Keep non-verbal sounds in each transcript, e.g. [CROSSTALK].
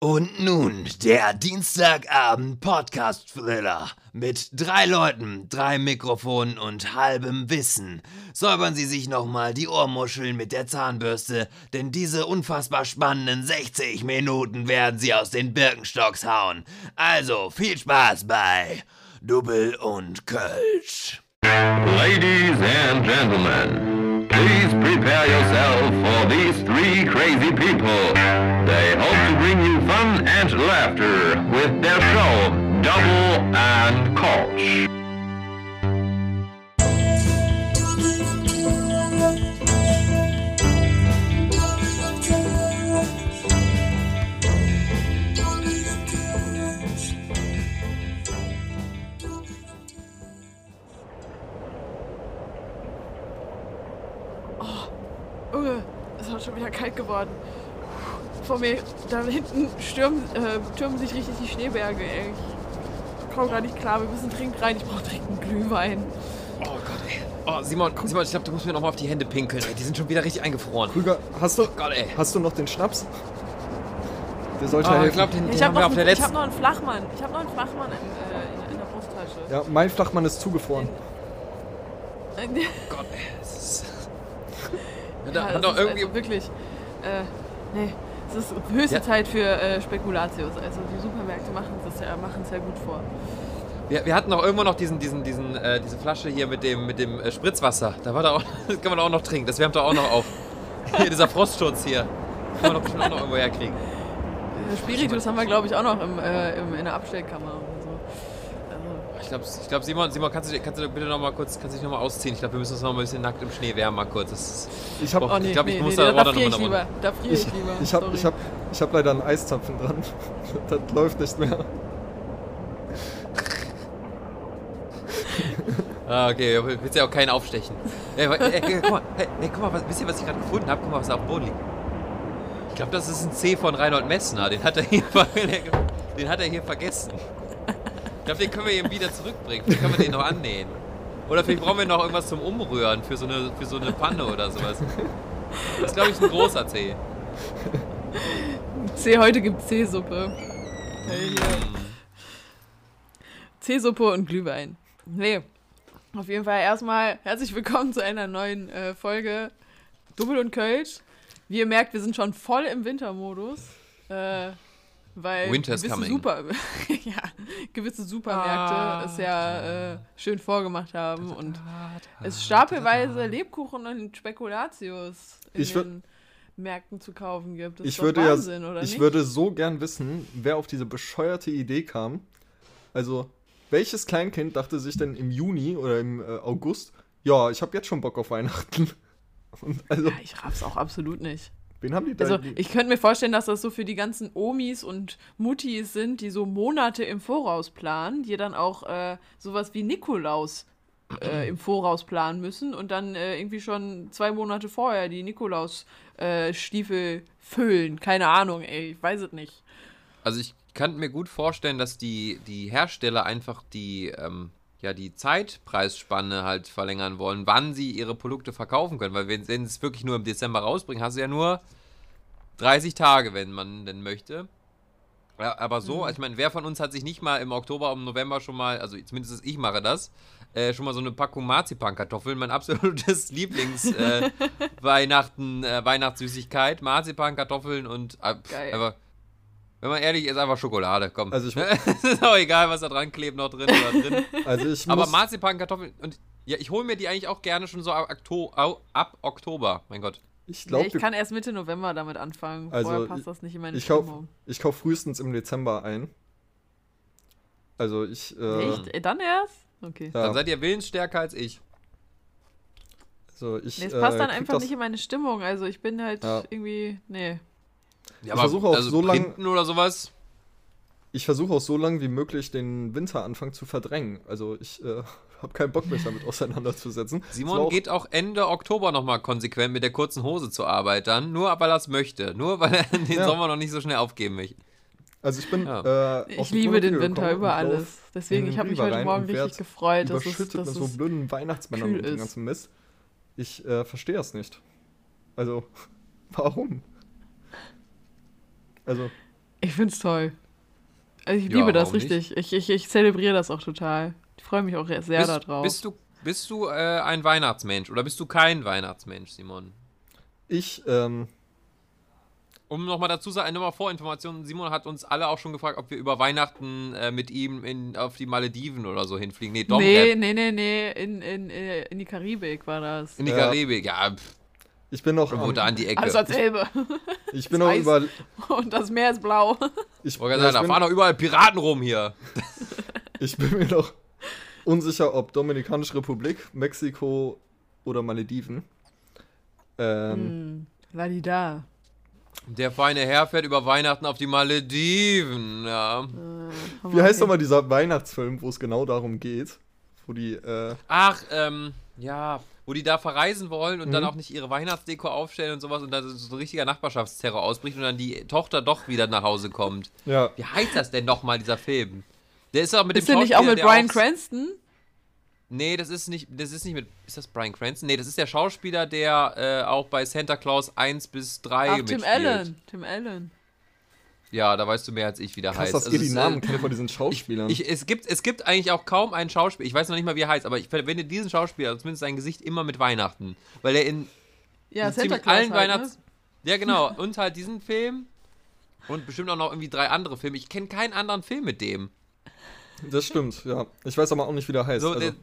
Und nun der Dienstagabend Podcast Thriller mit drei Leuten, drei Mikrofonen und halbem Wissen. Säubern Sie sich nochmal die Ohrmuscheln mit der Zahnbürste, denn diese unfassbar spannenden 60 Minuten werden Sie aus den Birkenstocks hauen. Also viel Spaß bei Double und Kölsch. Ladies and gentlemen, please prepare yourself for these three crazy people. They hope to bring you fun and laughter with their show, Double and Koch. Kalt geworden. Vor mir, da hinten stürmen, äh, türmen sich richtig die Schneeberge, ey. Ich komme gar nicht klar, wir müssen dringend rein. Ich brauche dringend einen Glühwein. Oh Gott, ey. Oh, Simon, Simon, ich glaube, du musst mir noch mal auf die Hände pinkeln. Ey. Die sind schon wieder richtig eingefroren. Krüger, hast du, Gott, ey. hast du noch den Schnaps? Der sollte Oh, ich helfen. glaube, den, den Ich haben habe wir noch, auf der einen- ich letzten... hab noch einen Flachmann. Ich habe noch einen Flachmann in, äh, in, in der Brusttasche. ja, mein Flachmann ist zugefroren. Äh, [LAUGHS] Gott, ey. Das ist... Ja, da das hat doch irgendwie... Also wirklich. Äh, nee. Es ist höchste Ja. Zeit für äh, Spekulatius. Also die Supermärkte machen es ja, machen's ja gut vor. Wir, wir hatten doch irgendwo noch diesen, diesen, diesen, äh, diese Flasche hier mit dem, mit dem äh, Spritzwasser. Da war da auch, [LAUGHS] das kann man auch noch trinken. Das wärmt doch auch noch auf. Hier, dieser Frostschutz hier. Kann man doch bestimmt auch noch irgendwo herkriegen. Äh, Spiritus haben wir, glaube ich, auch noch im, äh, im, in der Abstellkammer Ich glaube, ich glaub, Simon, Simon, kannst du, kannst du bitte noch mal kurz, kannst du dich noch mal ausziehen? Ich glaube, wir müssen uns noch mal ein bisschen nackt im Schnee wärmen, mal kurz. Das ist, Ich habe Oh, oh nee, ich glaub, ich nee, muss nee, da da, da friere ich noch mal lieber. Da friere ich, ich, lieber. ich hab, Sorry. ich hab, ich hab leider einen Eiszapfen dran. [LAUGHS] Das läuft nicht mehr. [LAUGHS] Ah, okay, willst ja auch keinen aufstechen. Ey, ey, ey, guck mal, hey, ey, guck mal was, wisst ihr, was ich gerade gefunden habe? Guck mal, was da auf dem Boden liegt. Ich glaube, das ist ein C von Reinhold Messner. Den hat er hier, [LAUGHS] den hat er hier vergessen. Ich glaube, den können wir ihm wieder zurückbringen. Vielleicht können wir den noch annähen. Oder vielleicht brauchen wir noch irgendwas zum Umrühren für so eine, für so eine Panne oder sowas. Das ist, glaube ich, ein großer C. C, heute gibt C-Suppe. Hey. C-Suppe und Glühwein. Nee. Auf jeden Fall erstmal herzlich willkommen zu einer neuen äh, Folge Double und Kölsch. Wie ihr merkt, wir sind schon voll im Wintermodus. Äh, weil Winter's gewisse, coming. Super, [LAUGHS] ja, gewisse Supermärkte Ah. es ja äh, schön vorgemacht haben und es stapelweise Lebkuchen und Spekulatius in Ich würd- den Märkten zu kaufen gibt. Das Ich würde, Wahnsinn, ja, oder ich nicht? würde so gern wissen, wer auf diese bescheuerte Idee kam. Also, welches Kleinkind dachte sich denn im Juni oder im äh, August, ja, ich habe jetzt schon Bock auf Weihnachten. [LAUGHS] Und also, Ja, ich raff's auch absolut nicht. Wen haben die da? Also, ich könnte mir vorstellen, dass das so für die ganzen Omis und Muttis sind, die so Monate im Voraus planen, die dann auch äh, sowas wie Nikolaus äh, im Voraus planen müssen und dann äh, irgendwie schon zwei Monate vorher die Nikolaus-Stiefel füllen. Keine Ahnung, ey, ich weiß es nicht. Also ich kann mir gut vorstellen, dass die, die Hersteller einfach die, ähm, ja, die Zeitpreisspanne halt verlängern wollen, wann sie ihre Produkte verkaufen können. Weil wenn, sie es wirklich nur im Dezember rausbringen, hast du ja nur 30 Tage, wenn man denn möchte. Ja, aber so, also ich meine, wer von uns hat sich nicht mal im Oktober, im November schon mal, also zumindest ich mache das, äh, schon mal so eine Packung Marzipankartoffeln, mein absolutes [LAUGHS] Lieblings äh, [LAUGHS] äh, Weihnachtssüßigkeit, Marzipankartoffeln und äh, Geil. aber wenn man ehrlich ist, einfach Schokolade, komm. Also ich- [LAUGHS] es ist auch egal, was da dran klebt, noch drin oder drin. [LAUGHS] also ich Aber Marzipankartoffeln und ja, ich hole mir die eigentlich auch gerne schon so ab, ab Oktober, mein Gott. ich Nee, glaube, ich kann erst Mitte November damit anfangen. Also, Vorher passt das nicht in meine ich kaufe Stimmung. ich kauf frühestens im Dezember ein. Also ich, äh, Echt? Äh, Dann erst? Okay. ja, Dann seid ihr willensstärker als ich. also ich, Nee, es passt äh, dann einfach nicht in meine Stimmung. Also ich bin halt Ja. irgendwie. Nee. Ja, Ich versuche auch so lang- Printen oder sowas. Ich versuche auch so lange wie möglich den Winteranfang zu verdrängen. Also ich äh, [LAUGHS] habe keinen Bock, mich damit auseinanderzusetzen. Es Simon auch- geht auch Ende Oktober nochmal konsequent mit der kurzen Hose zur Arbeit dann, nur weil er es möchte. Nur weil er [LAUGHS] den Ja. Sommer noch nicht so schnell aufgeben möchte. Also ich bin. Ja. Äh, Ich liebe den Winter über alles. Deswegen, ich habe mich heute Morgen richtig gefreut, dass es, dass mit so es blöden Weihnachtsmännern und dem ganzen Mist. Ich äh, verstehe das nicht. Also, [LAUGHS] warum? Also, Ich find's toll. Also ich Ja, liebe das nicht? richtig. Ich, ich, ich zelebriere das auch total. Ich freue mich auch sehr bist, darauf. bist du, bist du äh, ein Weihnachtsmensch oder bist du kein Weihnachtsmensch, Simon? Ich, ähm, Um nochmal dazu zu sagen, nochmal Vorinformationen, Simon hat uns alle auch schon gefragt, ob wir über Weihnachten äh, mit ihm in, auf die Malediven oder so hinfliegen. Nee, Dom nee, nee, nee, nee, in, in, äh, in die Karibik war das. in die Ja. Karibik. Ja, pff, ich bin noch, irgendwo da an die Ecke. Alles dasselbe. ich bin noch Eis. über, Und das Meer ist blau. ich, Ich wollte sagen, da fahren doch überall Piraten rum hier. [LAUGHS] Ich bin mir noch unsicher, ob Dominikanische Republik, Mexiko oder Malediven. Ähm, Hm, Ladida. Der feine Herr fährt über Weihnachten auf die Malediven. Ja. Wie heißt nochmal dieser Weihnachtsfilm, wo es genau darum geht? Wo die, äh, Ach, ähm, ja, wo die da verreisen wollen und dann Mhm. auch nicht ihre Weihnachtsdeko aufstellen und sowas und dann so ein richtiger Nachbarschaftsterror ausbricht und dann die Tochter doch wieder nach Hause kommt. ja, Wie heißt das denn nochmal, dieser Film? Der ist auch mit Ist dem der nicht auch mit Brian auch- Cranston? Nee, das ist nicht, das ist nicht mit, ist das Brian Cranston? Nee, das ist der Schauspieler, der äh, auch bei Santa Claus 1 bis 3 Ach, mitspielt. Tim Allen. Tim Allen. Ja, da weißt du mehr als ich, wie der krass, heißt. dass Also ihr die es, Namen äh, kennt von diesen [LAUGHS] Schauspielern. Ich, es, gibt, es gibt eigentlich auch kaum einen Schauspieler, ich weiß noch nicht mal, wie er heißt, aber ich verwende diesen Schauspieler, also zumindest sein Gesicht, immer mit Weihnachten. Weil er in Ja, in allen halt, Weihnachts... Ja, genau. Und halt diesen Film und bestimmt auch noch irgendwie drei andere Filme. Ich kenne keinen anderen Film mit dem. das stimmt, ja. Ich weiß aber auch nicht, wie der heißt. So, also, der,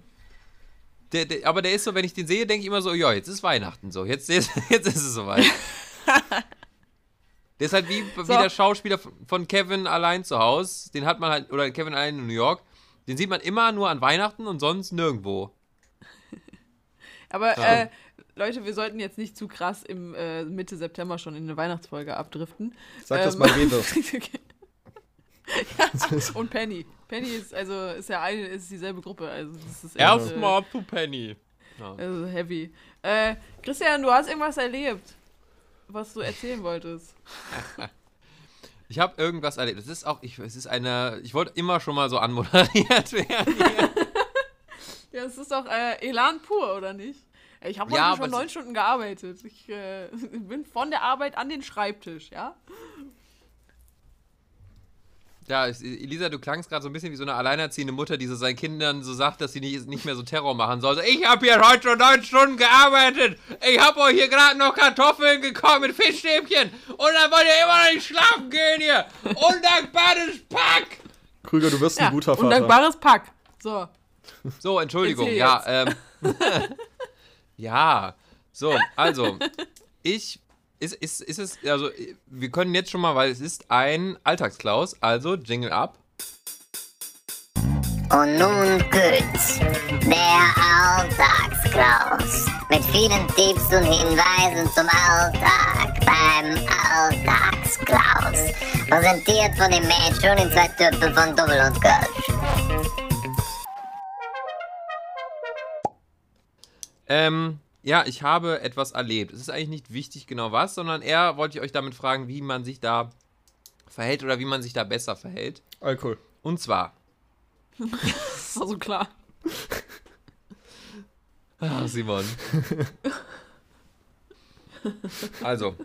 der, der, aber der ist so, wenn ich den sehe, denke ich immer so, ja, jetzt ist Weihnachten so. Jetzt, jetzt, [LAUGHS] jetzt ist es soweit. [LAUGHS] der ist halt wie, wie der Schauspieler von Kevin allein zu Hause. Den hat man halt, oder Kevin allein in New York. Den sieht man immer nur an Weihnachten und sonst nirgendwo. Aber Ja. äh, Leute, wir sollten jetzt nicht zu krass im äh, Mitte September schon in eine Weihnachtsfolge abdriften. sag das Ähm, mal Rewe. [LAUGHS] ja, und Penny. Penny ist also ist ja eine, ist dieselbe Gruppe. Also das ist echt, äh, Erstmal zu Penny. Ja. also heavy. Äh, Christian, du hast irgendwas erlebt, was du erzählen wolltest. [LAUGHS] Ich habe irgendwas erlebt. Es ist auch, ich, es ist eine, ich wollte immer schon mal so anmoderiert [LAUGHS] werden. [LAUGHS] Ja, es ist doch äh, Elan pur, oder nicht? Ich habe heute Ja, schon neun Stunden gearbeitet. Ich äh, bin von der Arbeit an den Schreibtisch, ja? Ja, Elisa, du klangst gerade so ein bisschen wie so eine alleinerziehende Mutter, die so seinen Kindern so sagt, dass sie nicht, nicht mehr so Terror machen soll. So, ich habe hier heute schon neun Stunden gearbeitet. Ich habe euch hier gerade noch Kartoffeln gekocht mit Fischstäbchen. Und dann wollt ihr immer noch nicht schlafen gehen hier. Undankbares Pack. Krüger, du wirst Ja, ein guter Vater. undankbares Pack. So. So, Entschuldigung. Ja, ähm. [LAUGHS] ja. So, also. Ich. Ist, ist, ist es, also, wir können jetzt schon mal, weil es ist ein Alltagsklaus, also Jingle ab. Und nun Gütz, der Alltagsklaus. Mit vielen Tipps und Hinweisen zum Alltag beim Alltagsklaus. Präsentiert von dem Mädchen in zwei Töpfen von Double und Kölsch. Ähm, ja, ich habe etwas erlebt. Es ist eigentlich nicht wichtig genau was, sondern eher wollte ich euch damit fragen, wie man sich da verhält oder wie man sich da besser verhält. Alkohol. Und zwar, Das war so klar. Ach, Simon. Also,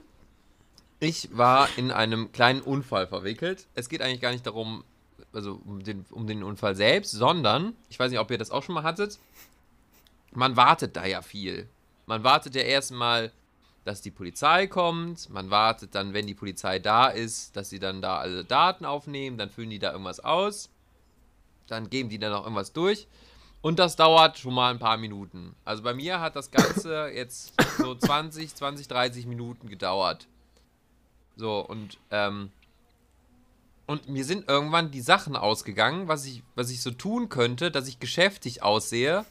ich war in einem kleinen Unfall verwickelt. Es geht eigentlich gar nicht darum, also um den, um den Unfall selbst, sondern, ich weiß nicht, ob ihr das auch schon mal hattet, man wartet da ja viel. Man wartet ja erstmal, dass die Polizei kommt, man wartet dann, wenn die Polizei da ist, dass sie dann da alle Daten aufnehmen, dann füllen die da irgendwas aus, dann geben die dann auch irgendwas durch. Und das dauert schon mal ein paar Minuten. Also bei mir hat das Ganze [COUGHS] jetzt so 20, 20, 30 Minuten gedauert. So, und, ähm, und mir sind irgendwann die Sachen ausgegangen, was ich, was ich so tun könnte, dass ich geschäftig aussehe,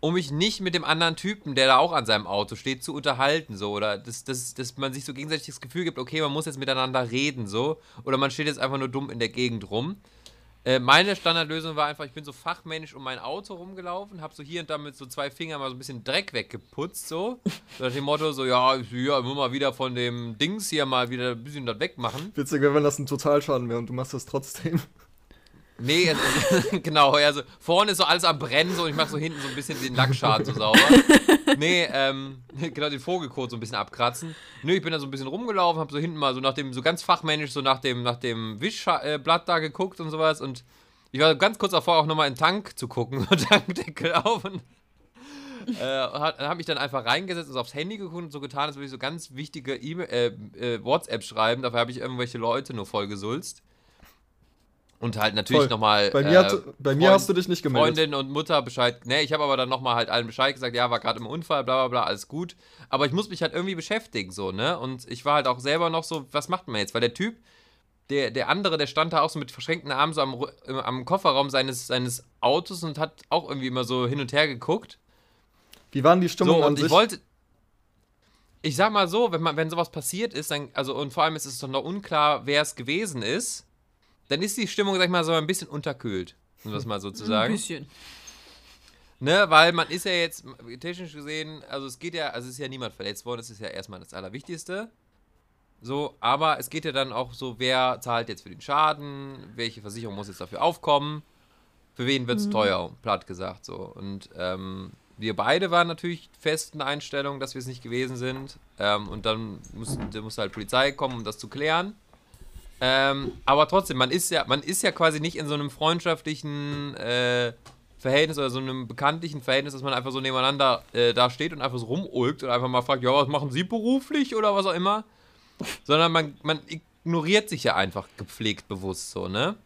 um mich nicht mit dem anderen Typen, der da auch an seinem Auto steht, zu unterhalten, so. Oder dass, dass, dass man sich so gegenseitig das Gefühl gibt, okay, man muss jetzt miteinander reden, so. Oder man steht jetzt einfach nur dumm in der Gegend rum. Äh, meine Standardlösung war einfach, ich bin so fachmännisch um mein Auto rumgelaufen, habe so hier und da mit so zwei Fingern mal so ein bisschen Dreck weggeputzt, so. Nach dem Motto, so, ja, ich- ja, immer mal wieder von dem Dings hier mal wieder ein bisschen das wegmachen. Witzig wenn das ein Totalschaden wäre und du machst das trotzdem. Nee, also, [LAUGHS] genau, also vorne ist so alles am Brennen so und ich mache so hinten so ein bisschen den Lackschaden so sauber. [LAUGHS] Nee, ähm, [LAUGHS] genau, den Vogelkot so ein bisschen abkratzen. Nö, ich bin da so ein bisschen rumgelaufen, hab so hinten mal so nach dem, so ganz fachmännisch so nach dem, nach dem Wischblatt da geguckt und sowas und ich war ganz kurz davor auch nochmal in den Tank zu gucken, so Tankdeckel auf und äh, hat, hab mich dann einfach reingesetzt und so aufs Handy geguckt und so getan, als würde ich so ganz wichtige e äh, äh, WhatsApp schreiben. Dafür habe ich irgendwelche Leute nur voll gesulzt. Und halt natürlich nochmal. Bei mir, hat, bei mir Freund- hast du dich nicht gemeldet. Freundin und Mutter Bescheid. Ne, ich habe aber dann nochmal halt allen Bescheid gesagt, ja, war gerade im Unfall, bla bla bla, alles gut. Aber ich muss mich halt irgendwie beschäftigen, so, ne? Und ich war halt auch selber noch so, was macht man jetzt? Weil der Typ, der, der andere, der stand da auch so mit verschränkten Armen so am, am Kofferraum seines, seines Autos und hat auch irgendwie immer so hin und her geguckt. Wie waren die Stimmung So, an und sich? ich wollte. Ich sag mal so, wenn, man, wenn sowas passiert ist, dann, also und vor allem ist es doch noch unklar, wer es gewesen ist, dann ist die Stimmung, sag ich mal, so ein bisschen unterkühlt, um das mal so zu Ein sagen. bisschen. Ne, weil man ist ja jetzt technisch gesehen, also es geht ja, also es ist ja niemand verletzt worden, das ist ja erstmal das Allerwichtigste. So, aber es geht ja dann auch so, wer zahlt jetzt für den Schaden, welche Versicherung muss jetzt dafür aufkommen, für wen wird es teuer, platt gesagt so. Und ähm, wir beide waren natürlich fest in der Einstellung, dass wir es nicht gewesen sind. Ähm, und dann musste, musste halt Polizei kommen, um das zu klären. Ähm, aber trotzdem, man ist ja, man ist ja quasi nicht in so einem freundschaftlichen äh, Verhältnis oder so einem bekanntlichen Verhältnis, dass man einfach so nebeneinander äh, da steht und einfach so rumulkt und einfach mal fragt, ja, was machen Sie beruflich oder was auch immer. Sondern man, man ignoriert sich ja einfach gepflegt bewusst so, ne?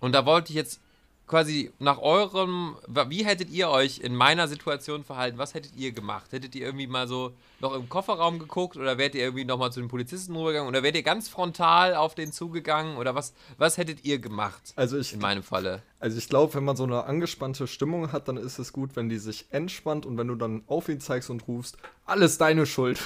Und da wollte ich jetzt quasi nach eurem, wie hättet ihr euch in meiner Situation verhalten? Was hättet ihr gemacht? Hättet ihr irgendwie mal so noch im Kofferraum geguckt oder wärt ihr irgendwie nochmal zu den Polizisten rübergegangen oder wärt ihr ganz frontal auf den zugegangen oder was, was hättet ihr gemacht? Also ich, In meinem Falle. also ich glaube, wenn man so eine angespannte Stimmung hat, dann ist es gut, wenn die sich entspannt und wenn du dann auf ihn zeigst und rufst, alles deine Schuld.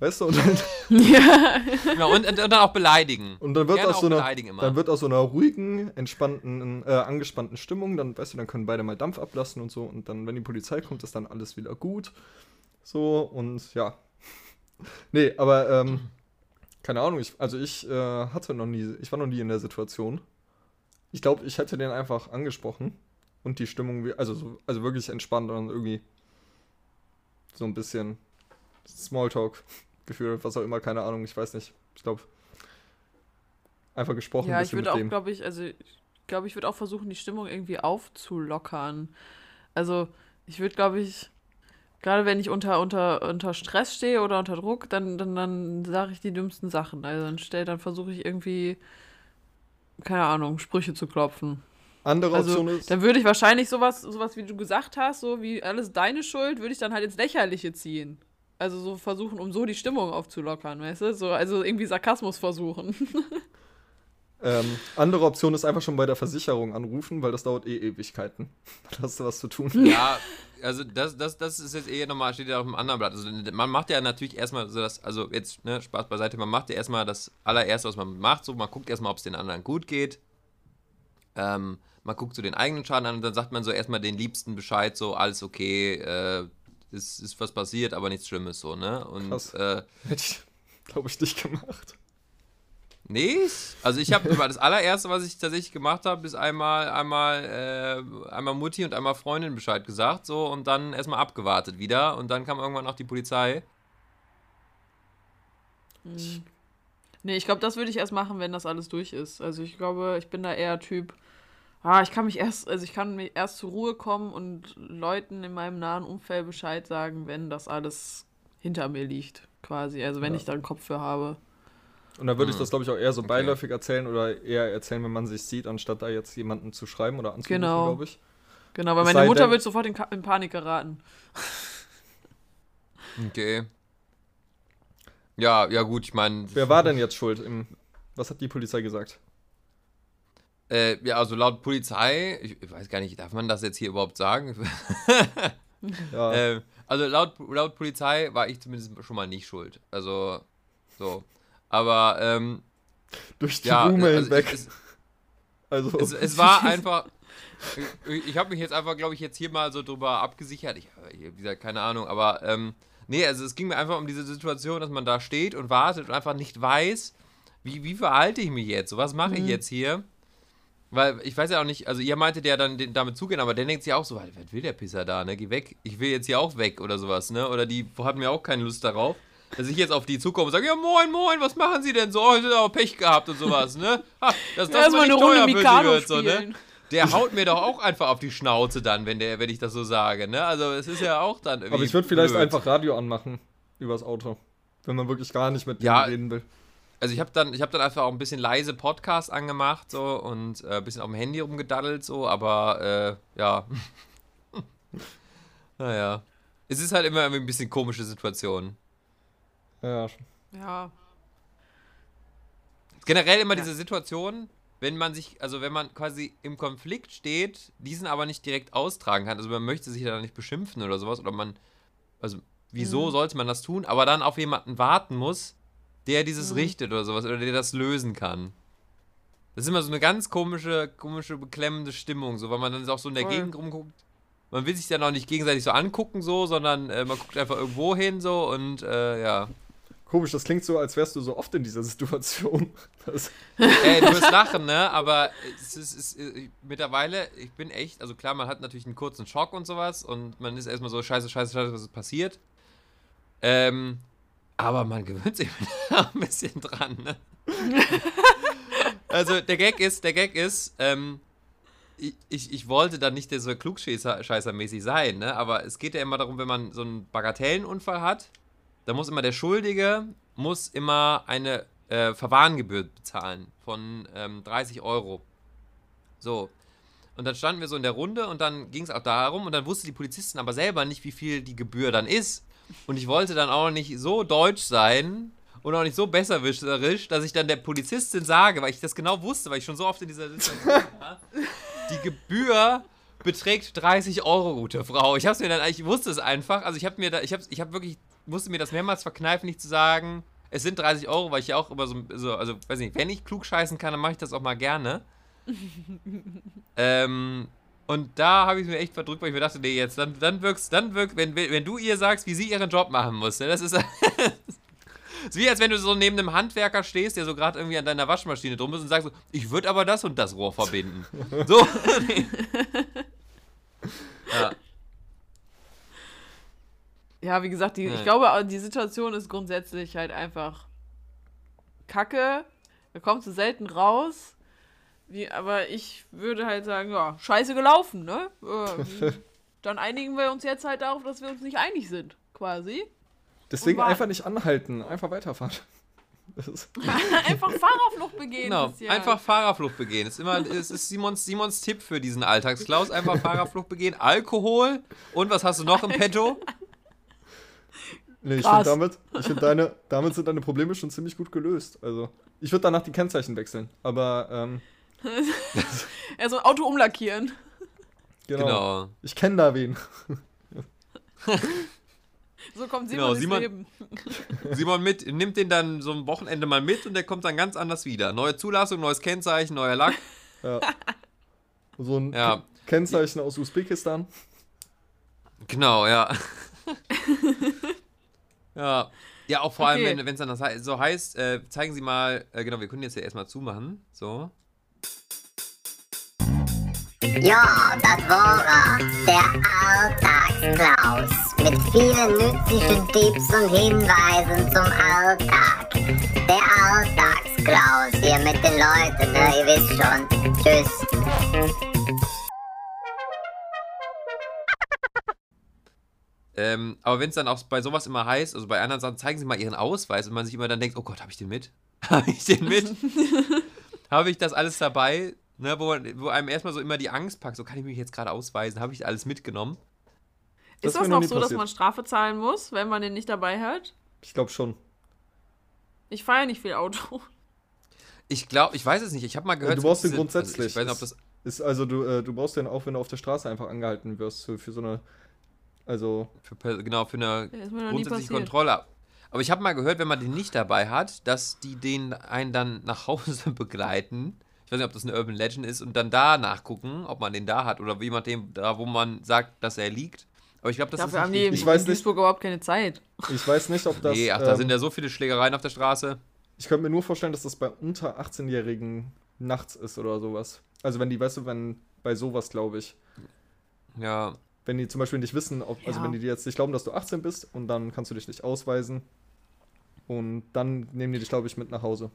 Weißt du? Und dann, Genau, und, und, und dann auch beleidigen. und dann wird Gerne aus auch so einer, dann wird aus so einer ruhigen, entspannten, äh, angespannten Stimmung, dann weißt du, dann können beide mal Dampf ablassen und so und dann, wenn die Polizei kommt, ist dann alles wieder gut. So und ja. nee, aber ähm, keine Ahnung, ich, also ich äh, hatte noch nie, ich war noch nie in der Situation. Ich glaube, ich hätte den einfach angesprochen und die Stimmung, wie- also, so, also wirklich entspannt und irgendwie so ein bisschen Smalltalk geführt, was auch immer, keine Ahnung, ich weiß nicht. Ich glaube, einfach gesprochen Ja, ich würde auch, glaube ich, also ich glaube, ich würde auch versuchen, die Stimmung irgendwie aufzulockern. Also ich würde, glaube ich, gerade wenn ich unter, unter, unter Stress stehe oder unter Druck, dann, dann, dann sage ich die dümmsten Sachen. Also dann stell, dann versuche ich irgendwie, keine Ahnung, Sprüche zu klopfen. Andere Also Option ist, dann würde ich wahrscheinlich sowas, sowas, wie du gesagt hast, so wie alles deine Schuld, würde ich dann halt ins Lächerliche ziehen. Also so versuchen, um so die Stimmung aufzulockern, weißt du? So, also irgendwie Sarkasmus versuchen. [LAUGHS] ähm, andere Option ist einfach schon bei der Versicherung anrufen, weil das dauert eh Ewigkeiten. [LAUGHS] Da hast du was zu tun. Ja, [LAUGHS] also das, das, das ist jetzt eh nochmal, steht ja auf dem anderen Blatt. Also man macht ja natürlich erstmal so das, also jetzt, ne, Spaß beiseite, man macht ja erstmal das allererste, was man macht, so, man guckt erstmal, ob es den anderen gut geht. Ähm, man guckt so den eigenen Schaden an und dann sagt man so erstmal den Liebsten Bescheid, so, alles okay, äh, ist, ist was passiert, aber nichts Schlimmes, so, ne? Und Krass. äh, Hätte ich, glaube ich, nicht gemacht. Nee, also ich habe das allererste, was ich tatsächlich gemacht habe, ist einmal, einmal, äh, einmal Mutti und einmal Freundin Bescheid gesagt, so und dann erstmal abgewartet wieder und dann kam irgendwann auch die Polizei. Nee, ich glaube, das würde ich erst machen, wenn das alles durch ist. Also ich glaube, ich bin da eher Typ, ah, ich kann mich erst, also ich kann mich erst zur Ruhe kommen und Leuten in meinem nahen Umfeld Bescheid sagen, wenn das alles hinter mir liegt, quasi. Also wenn Ja. ich da einen Kopf für habe. Und da würde ich Hm. das, glaube ich, auch eher so Okay. beiläufig erzählen oder eher erzählen, wenn man sich sieht, anstatt da jetzt jemanden zu schreiben oder anzurufen, Genau. glaube ich. Genau, weil Es meine Mutter denn- wird sofort in, in Panik geraten. Okay. Ja, ja gut, ich meine, Wer war denn jetzt schuld? Im, was hat die Polizei gesagt? Äh, ja, also laut Polizei, ich, ich weiß gar nicht, darf man das jetzt hier überhaupt sagen? [LAUGHS] Ja, äh, also laut, laut Polizei war ich zumindest schon mal nicht schuld. Also, so. Aber, ähm, durch die ja, Rume also hinweg. es, also, Es, es war [LAUGHS] einfach. Ich, ich habe mich jetzt einfach, glaube ich, jetzt hier mal so drüber abgesichert. Ich, wie gesagt, keine Ahnung, aber ähm, nee, also es ging mir einfach um diese Situation, dass man da steht und wartet und einfach nicht weiß, wie, wie verhalte ich mich jetzt? So, was mache ich Mhm. jetzt hier? Weil ich weiß ja auch nicht, also ihr meintet ja dann den, damit zugehen, aber der denkt sich auch so, was will der Pisser da, ne? Geh weg. Ich will jetzt hier auch weg oder sowas, ne? Oder die hatten mir auch keine Lust darauf. Dass ich jetzt auf die zukomme und sage, ja moin, moin, was machen sie denn so? Oh, ich hab auch Pech gehabt und sowas, ne? Ha, das das Erstmal mal eine nicht Runde teuer sie Mikado wird, so, ne? Der haut mir doch auch einfach auf die Schnauze dann, wenn der, wenn ich das so sage, ne? Also es ist ja auch dann irgendwie. Aber ich würde vielleicht blöd. einfach Radio anmachen übers Auto. Wenn man wirklich gar nicht mit Ja. denen reden will. Also ich habe dann, ich habe dann einfach auch ein bisschen leise Podcast angemacht so und äh, ein bisschen auf dem Handy rumgedaddelt so, aber äh, ja. [LAUGHS] naja. Es ist halt immer irgendwie ein bisschen komische Situation. Ja, Ja. Generell immer diese Situation, wenn man sich, also wenn man quasi im Konflikt steht, diesen aber nicht direkt austragen kann. Also man möchte sich da nicht beschimpfen oder sowas oder man, also wieso sollte man das tun, aber dann auf jemanden warten muss, der dieses richtet oder sowas oder der das lösen kann. Das ist immer so eine ganz komische, komische, beklemmende Stimmung, so, weil man dann auch so in der Voll. Gegend rumguckt. Man will sich dann auch nicht gegenseitig so angucken, so, sondern äh, man guckt einfach irgendwo hin, so und äh, ja. Komisch, das klingt so, als wärst du so oft in dieser Situation. [LAUGHS] Das, Ey, du wirst lachen, ne? Aber es ist, es ist äh, mittlerweile, ich bin echt, also klar, man hat natürlich einen kurzen Schock und sowas und man ist erstmal so, scheiße, scheiße, scheiße, was ist passiert. Ähm, aber man gewöhnt sich [LAUGHS] ein bisschen dran, ne? [LAUGHS] Also der Gag ist, der Gag ist, ähm, ich, ich, wollte dann nicht der so Klugscheißer-mäßig sein, ne? Aber es geht ja immer darum, wenn man so einen Bagatellenunfall hat, da muss immer der Schuldige, muss immer eine äh, Verwarngebühr bezahlen von ähm, 30 Euro. So. Und dann standen wir so in der Runde und dann ging es auch darum und dann wusste die Polizistin aber selber nicht, wie viel die Gebühr dann ist. Und ich wollte dann auch nicht so deutsch sein und auch nicht so besserwisserisch, dass ich dann der Polizistin sage, weil ich das genau wusste, weil ich schon so oft in dieser Situation war, die Gebühr beträgt 30 Euro, gute Frau. Ich hab's mir dann, ich wusste es einfach, also ich habe mir da, ich habe ich hab wirklich, musste mir das mehrmals verkneifen, nicht zu sagen, es sind 30 Euro, weil ich ja auch immer so, so also weiß nicht, wenn ich klug scheißen kann, dann mache ich das auch mal gerne. [LAUGHS] ähm, und da habe ich mir echt verdrückt, weil ich mir dachte, nee, jetzt, dann, dann wirkst, dann wirkt, wenn, wenn du ihr sagst, wie sie ihren Job machen muss, ne, das ist, [LAUGHS] ist wie als wenn du so neben einem Handwerker stehst, der so gerade irgendwie an deiner Waschmaschine drum ist und sagst so, ich würde aber das und das Rohr verbinden. [LAUGHS] So. [LAUGHS] ja. Ja, wie gesagt, die, Ja. ich glaube, die Situation ist grundsätzlich halt einfach kacke. Da kommst du selten raus. Wie, aber ich würde halt sagen, ja, scheiße gelaufen, ne? Äh, [LAUGHS] dann einigen wir uns jetzt halt darauf, dass wir uns nicht einig sind, quasi. deswegen einfach nicht anhalten, einfach weiterfahren. [LAUGHS] Das [LAUGHS] Einfach Fahrerflucht begehen. Genau, bisschen. einfach Fahrerflucht begehen. Es ist immer, es ist Simons, Simons Tipp für diesen Alltagsklaus. Einfach Fahrerflucht begehen, Alkohol und was hast du noch im Petto? nee, ich finde damit, ich find deine, damit sind deine Probleme schon ziemlich gut gelöst. Also, ich würde danach die Kennzeichen wechseln. Aber, ähm, Ja, so ein Auto umlackieren. genau. Genau. Ich kenne da wen. [LAUGHS] So kommt Simon Genau, ins Simon- Leben. [LAUGHS] Simon mit, nimmt den dann so ein Wochenende mal mit und der kommt dann ganz anders wieder. Neue Zulassung, neues Kennzeichen, neuer Lack. [LAUGHS] Ja. So ein Ja. Kennzeichen aus Usbekistan. Genau, ja. ja. Ja, auch vor allem, Okay. wenn es dann das so heißt, äh, zeigen Sie mal, äh, genau, wir können jetzt ja erstmal zumachen. So. Ja, das war er, der Alltagsklaus. Mit vielen nützlichen Tipps und Hinweisen zum Alltag. Der Alltagsklaus hier mit den Leuten, ne, ihr wisst schon. Tschüss. Ähm, aber wenn es dann auch bei sowas immer heißt, also bei anderen Sachen, zeigen Sie mal Ihren Ausweis und man sich immer dann denkt, oh Gott, habe ich den mit? [LAUGHS] Habe ich den mit? [LAUGHS] habe ich das alles dabei? Ne, wo, wo einem erstmal so immer die Angst packt, so kann ich mich jetzt gerade ausweisen, habe ich alles mitgenommen? Das Ist das noch so, dass passiert. man Strafe zahlen muss, wenn man den nicht dabei hat? Ich glaube schon. Ich fahre ja nicht viel Auto. Ich glaube, ich weiß es nicht, ich habe mal gehört, du es brauchst den diese- grundsätzlich. Also ich weiß nicht, ob das Ist also du, äh, du brauchst den auch, wenn du auf der Straße einfach angehalten wirst, für, für so eine. Also, für, genau für eine Ja, grundsätzliche. Kontrolle. Aber ich habe mal gehört, wenn man den nicht dabei hat, dass die den einen dann nach Hause [LAUGHS] begleiten. Ich weiß nicht, ob das eine Urban Legend ist und dann da nachgucken, ob man den da hat oder wie man dem da, wo man sagt, dass er liegt. Aber ich glaube, das Dafür haben ist die nicht in Ich weiß nicht. Duisburg überhaupt keine Zeit. ich weiß nicht, ob das. Nee, ach, da ähm, sind ja so viele Schlägereien auf der Straße. Ich könnte mir nur vorstellen, dass das bei unter 18-Jährigen nachts ist oder sowas. Also wenn die, weißt du, wenn bei sowas, glaube ich, Ja, wenn die zum Beispiel nicht wissen, ob, also Ja. wenn die dir jetzt nicht glauben, dass du 18 bist und dann kannst du dich nicht ausweisen und dann nehmen die dich, glaube ich, mit nach Hause.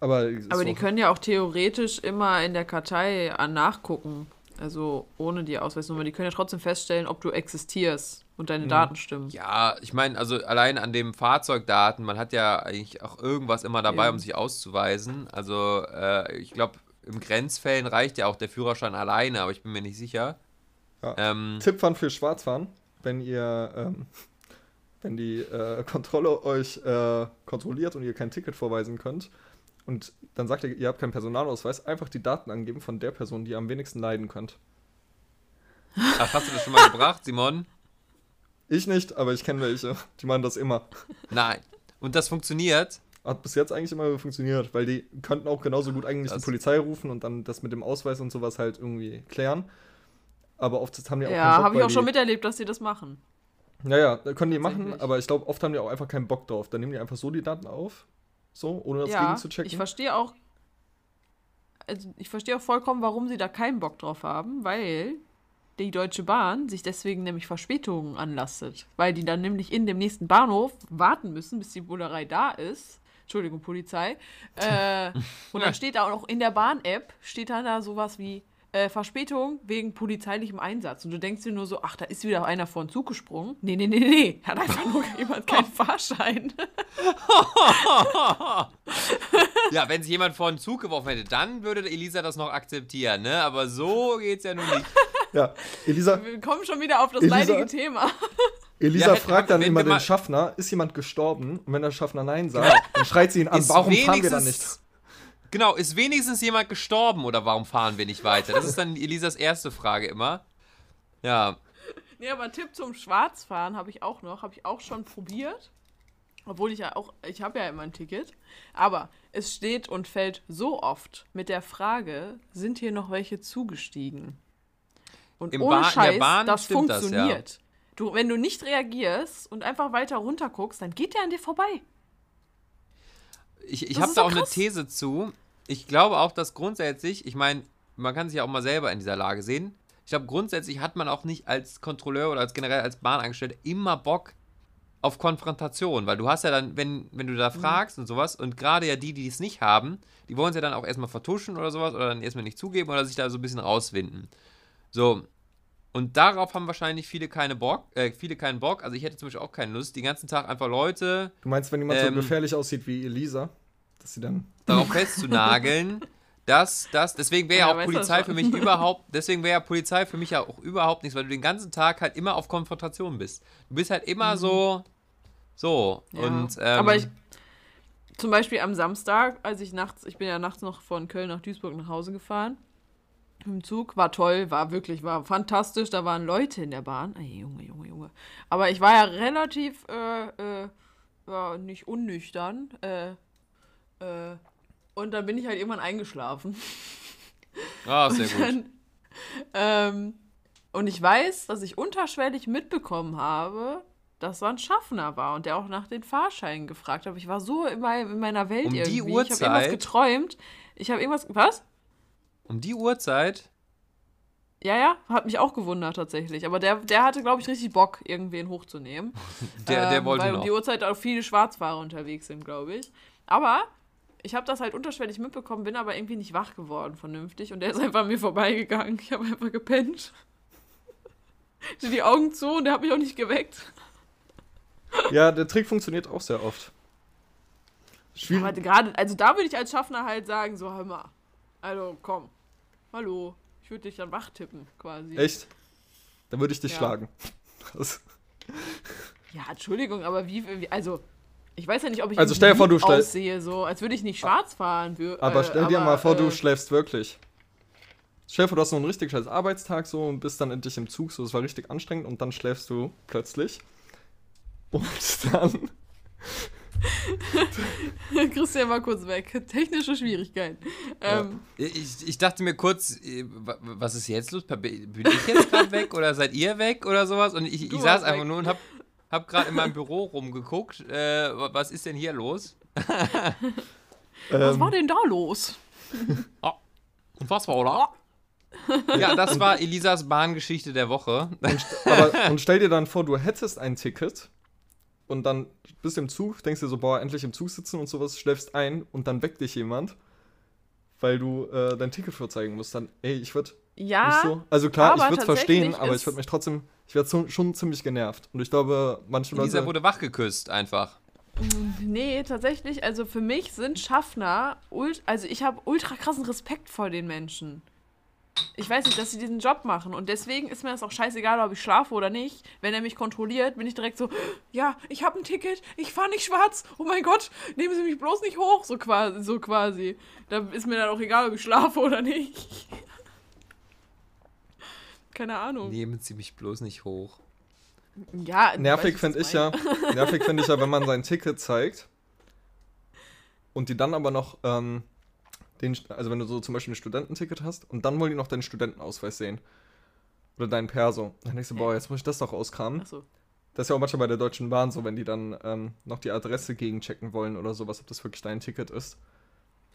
Aber, Aber die können ja auch theoretisch immer in der Kartei an nachgucken. Also ohne die Ausweisnummer. Die können ja trotzdem feststellen, ob du existierst und deine Daten stimmen. Ja, ich meine, also allein an dem Fahrzeugdaten, man hat ja eigentlich auch irgendwas immer dabei, Ja. um sich auszuweisen. Also äh, ich glaube, im Grenzfällen reicht ja auch der Führerschein alleine, aber ich bin mir nicht sicher. Ja. Ähm, Tippfahren für Schwarzfahren, wenn ihr, ähm, wenn die äh, Kontrolle euch äh, kontrolliert und ihr kein Ticket vorweisen könnt und dann sagt ihr, ihr habt keinen Personalausweis, einfach die Daten angeben von der Person, die ihr am wenigsten leiden könnt. ach, hast du das schon mal gebracht, Simon? Ich nicht, aber ich kenne welche, die machen das immer. Nein. Und das funktioniert? Hat bis jetzt eigentlich immer funktioniert, weil die könnten auch genauso gut eigentlich Das- die Polizei rufen und dann das mit dem Ausweis und sowas halt irgendwie klären. Aber oft haben die auch Ja, keinen Bock, habe ich auch schon die, miterlebt, dass sie das machen. Naja, können die machen, aber ich glaube, oft haben die auch einfach keinen Bock drauf. Dann nehmen die einfach so die Daten auf, so, ohne das ja, gegenzuchecken. ich verstehe auch. Also ich verstehe auch vollkommen, warum sie da keinen Bock drauf haben, weil die Deutsche Bahn sich deswegen nämlich Verspätungen anlastet. Weil die dann nämlich in dem nächsten Bahnhof warten müssen, bis die Bullerei da ist. Entschuldigung, Polizei. Äh, [LAUGHS] und dann steht da auch noch in der Bahn-App, steht dann da sowas wie äh, Verspätung wegen polizeilichem Einsatz. Und du denkst dir nur so, ach, da ist wieder einer vor den Zug gesprungen. Nee, nee, nee, nee. Hat einfach nur [LAUGHS] jemand keinen Fahrschein. [LAUGHS] Ja, wenn sich jemand vor den Zug geworfen hätte, dann würde Elisa das noch akzeptieren, ne? Aber so geht's ja nun nicht. [LAUGHS] Ja, Elisa, Wir kommen schon wieder auf das Elisa? leidige Thema. Elisa Ja, hätte- fragt dann immer den Schaffner, ist jemand gestorben? Und wenn der Schaffner Nein sagt, dann schreit sie ihn an, warum fahren wir da nicht? Genau, ist wenigstens jemand gestorben oder warum fahren wir nicht weiter? Das ist dann Elisas erste Frage immer. Ja, Nee, aber Tipp zum Schwarzfahren habe ich auch noch, habe ich auch schon probiert. Obwohl ich ja auch, ich habe ja immer ein Ticket. Aber es steht und fällt so oft mit der Frage, sind hier noch welche zugestiegen? Und Im ohne der Scheiß, Bahn das stimmt das, ja. funktioniert. Du, wenn du nicht reagierst und einfach weiter runter guckst, dann geht der an dir vorbei. Ich, ich habe da auch eine krass. These zu. Ich glaube auch, dass grundsätzlich, ich meine, man kann sich ja auch mal selber in dieser Lage sehen. Ich glaube, grundsätzlich hat man auch nicht als Kontrolleur oder als generell als Bahnangestellter immer Bock auf Konfrontation, weil du hast ja dann, wenn, wenn du Mhm. da fragst und sowas, und gerade ja die, die es nicht haben, die wollen es ja dann auch erstmal vertuschen oder sowas oder dann erstmal nicht zugeben oder sich da so ein bisschen rauswinden. So. Und darauf haben wahrscheinlich viele keine Bock, äh, viele keinen Bock. Also ich hätte zum Beispiel auch keine Lust, die ganzen Tag einfach Leute Du meinst, wenn jemand Ähm, so gefährlich aussieht wie Elisa, dass sie dann. darauf festzunageln, [LAUGHS] dass das, deswegen wäre ja Ja, auch Polizei für mich [LAUGHS] überhaupt, deswegen wäre ja Polizei für mich ja auch überhaupt nichts, weil du den ganzen Tag halt immer auf Konfrontation bist. Du bist halt immer so, so Ja. und ähm, Aber ich, zum Beispiel am Samstag, als ich nachts, ich bin ja nachts noch von Köln nach Duisburg nach Hause gefahren. Im Zug war toll, war wirklich, war fantastisch. Da waren Leute in der Bahn. Ey, Junge, Junge, Junge. Aber ich war ja relativ, äh, äh, ja, nicht unnüchtern. Äh, äh, und dann bin ich halt irgendwann eingeschlafen. ah, sehr [LAUGHS] gut. Dann, ähm, und ich weiß, dass ich unterschwellig mitbekommen habe, dass da ein Schaffner war und der auch nach den Fahrscheinen gefragt hat. Ich war so in, mein, in meiner Welt Um die irgendwie. Ich habe irgendwas Uhrzeit? geträumt. Ich habe irgendwas. Was? Um die Uhrzeit, Ja, ja, hat mich auch gewundert tatsächlich. Aber der, der hatte, glaube ich, richtig Bock, irgendwen hochzunehmen. [LAUGHS] der, der Ähm, wollte Weil um noch. die Uhrzeit auch viele Schwarzfahrer unterwegs sind, glaube ich. Aber ich habe das halt unterschwellig mitbekommen, bin aber irgendwie nicht wach geworden vernünftig. Und der ist einfach an mir vorbeigegangen. Ich habe einfach gepennt. [LAUGHS] Ich hatte die Augen zu und der hat mich auch nicht geweckt. Ja, der Trick funktioniert auch sehr oft. Schwierig. Aber gerade, also da würde ich als Schaffner halt sagen, so, hör mal. Also, komm. Hallo. Ich würde dich dann wach tippen, quasi. Echt? Dann würde ich dich Ja. schlagen. Das, Ja, Entschuldigung, aber wie, wie also, ich weiß ja nicht, ob ich Also stell dir vor, du aussehe, so, als würde ich nicht schwarz fahren. wür- aber äh, stell dir aber, mal vor, du äh, schläfst wirklich. Stell dir vor, du hast so einen richtig scheiß Arbeitstag so und bist dann endlich im Zug, so es war richtig anstrengend und dann schläfst du plötzlich. Und dann. [LAUGHS] Christian war kurz weg. Technische Schwierigkeiten. Ähm, Ich, ich dachte mir kurz, äh, wa- was ist jetzt los? Bin ich jetzt gerade [LAUGHS] weg oder seid ihr weg oder sowas? Und ich, ich saß einfach weg. nur und hab, hab gerade in meinem Büro rumgeguckt. Äh, wa- was ist denn hier los? [LAUGHS] was Ähm, war denn da los? Unfassbar, oder? Ja, das war Elisas Bahngeschichte der Woche. Aber, und stell dir dann vor, du hättest ein Ticket und dann bist du im Zug, denkst dir so, boah, endlich im Zug sitzen und sowas, schläfst ein und dann weckt dich jemand, weil du äh, dein Ticket vorzeigen musst. Dann, ey, ich würde Ja, nicht so. Also klar, ich würde es verstehen, aber ich würde mich trotzdem, ich werde schon ziemlich genervt. Und ich glaube, manche Elisa Leute. wurde wachgeküsst einfach. Nee, tatsächlich, also für mich sind Schaffner, also ich habe ultra krassen Respekt vor den Menschen. Ich weiß nicht, dass sie diesen Job machen und deswegen ist mir das auch scheißegal, ob ich schlafe oder nicht. Wenn er mich kontrolliert, bin ich direkt so, ja, ich habe ein Ticket, ich fahre nicht schwarz, oh mein Gott, nehmen Sie mich bloß nicht hoch, so quasi, so quasi. Da ist mir dann auch egal, ob ich schlafe oder nicht. [LAUGHS] Keine Ahnung. Nehmen Sie mich bloß nicht hoch. Ja, Nervig finde ich ja, nervig finde ich ja, wenn man [LAUGHS] sein Ticket zeigt und die dann aber noch, ähm, den, also wenn du so zum Beispiel ein Studententicket hast und dann wollen die noch deinen Studentenausweis sehen. Oder deinen Perso. Dann denkst du, boah, jetzt muss ich das doch auskramen. Achso. Das ist ja auch manchmal bei der Deutschen Bahn so, wenn die dann ähm, noch die Adresse gegenchecken wollen oder sowas, ob das wirklich dein Ticket ist.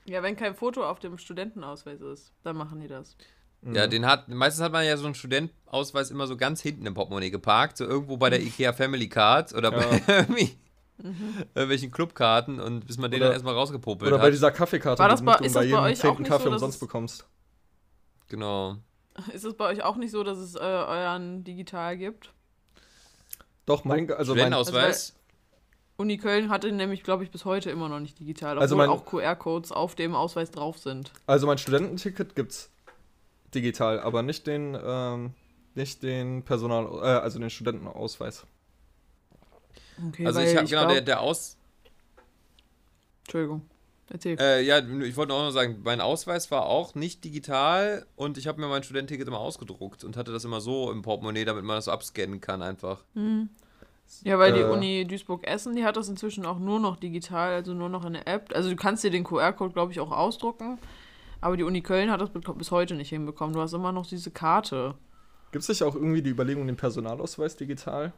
Ja, wenn kein Foto auf dem Studentenausweis ist, dann machen die das. Ja, den hat, meistens hat man ja so einen Studentenausweis immer so ganz hinten im Portemonnaie geparkt, so irgendwo bei der [LAUGHS] IKEA Family Card oder bei [LAUGHS] irgendwie irgendwelchen Clubkarten und bis man den Oder- dann erstmal rausgepopelt Oder hat. bei dieser Kaffeekarte, War das die bei- du ist bei das bei jedem euch auch nicht Kaffee so, umsonst bekommst. genau. [LAUGHS] Ist es bei euch auch nicht so, dass es äh, euren digital gibt? Doch, mein, also mein, Studentenausweis. Uni Köln hatte nämlich, glaube ich, bis heute immer noch nicht digital, obwohl Also mein- auch QR-Codes auf dem Ausweis drauf sind. also mein Studententicket gibt's digital, aber nicht den, ähm, nicht den Personal, äh, also den Studentenausweis. Okay, Also weil ich habe genau glaub- der, der Aus Entschuldigung. Erzähl. äh, ja, ich wollte auch noch sagen, mein Ausweis war auch nicht digital und ich habe mir mein Studententicket immer ausgedruckt und hatte das immer so im Portemonnaie, damit man das so abscannen kann einfach. ja, weil die äh, Uni Duisburg-Essen, die hat das inzwischen auch nur noch digital, also nur noch in der App. Also du kannst dir den QR-Code, glaube ich, auch ausdrucken. Aber die Uni Köln hat das bis heute nicht hinbekommen. Du hast immer noch diese Karte. Gibt's nicht auch irgendwie die Überlegung, den Personalausweis digital?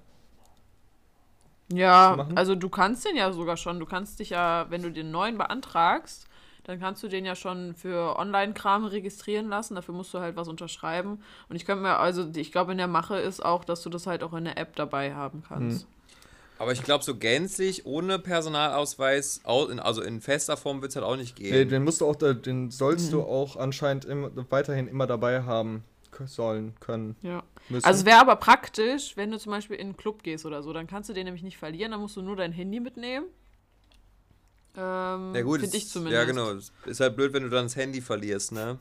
Ja, also du kannst den ja sogar schon. Du kannst dich ja, wenn du den neuen beantragst, dann kannst du den ja schon für Online-Kram registrieren lassen. Dafür musst du halt was unterschreiben. Und ich könnte mir, also ich glaube, in der Mache ist auch, dass du das halt auch in der App dabei haben kannst. Hm. Aber ich glaube, so gänzlich ohne Personalausweis, also in fester Form wird es halt auch nicht gehen. Nee, den musst du auch, da- den sollst Mhm. du auch anscheinend immer, weiterhin immer dabei haben sollen, können, Ja. müssen. Also es wäre aber praktisch, wenn du zum Beispiel in einen Club gehst oder so, dann kannst du den nämlich nicht verlieren, dann musst du nur dein Handy mitnehmen. Ähm, ja gut, Finde ich zumindest. Ja genau, es ist halt blöd, wenn du dann das Handy verlierst, ne?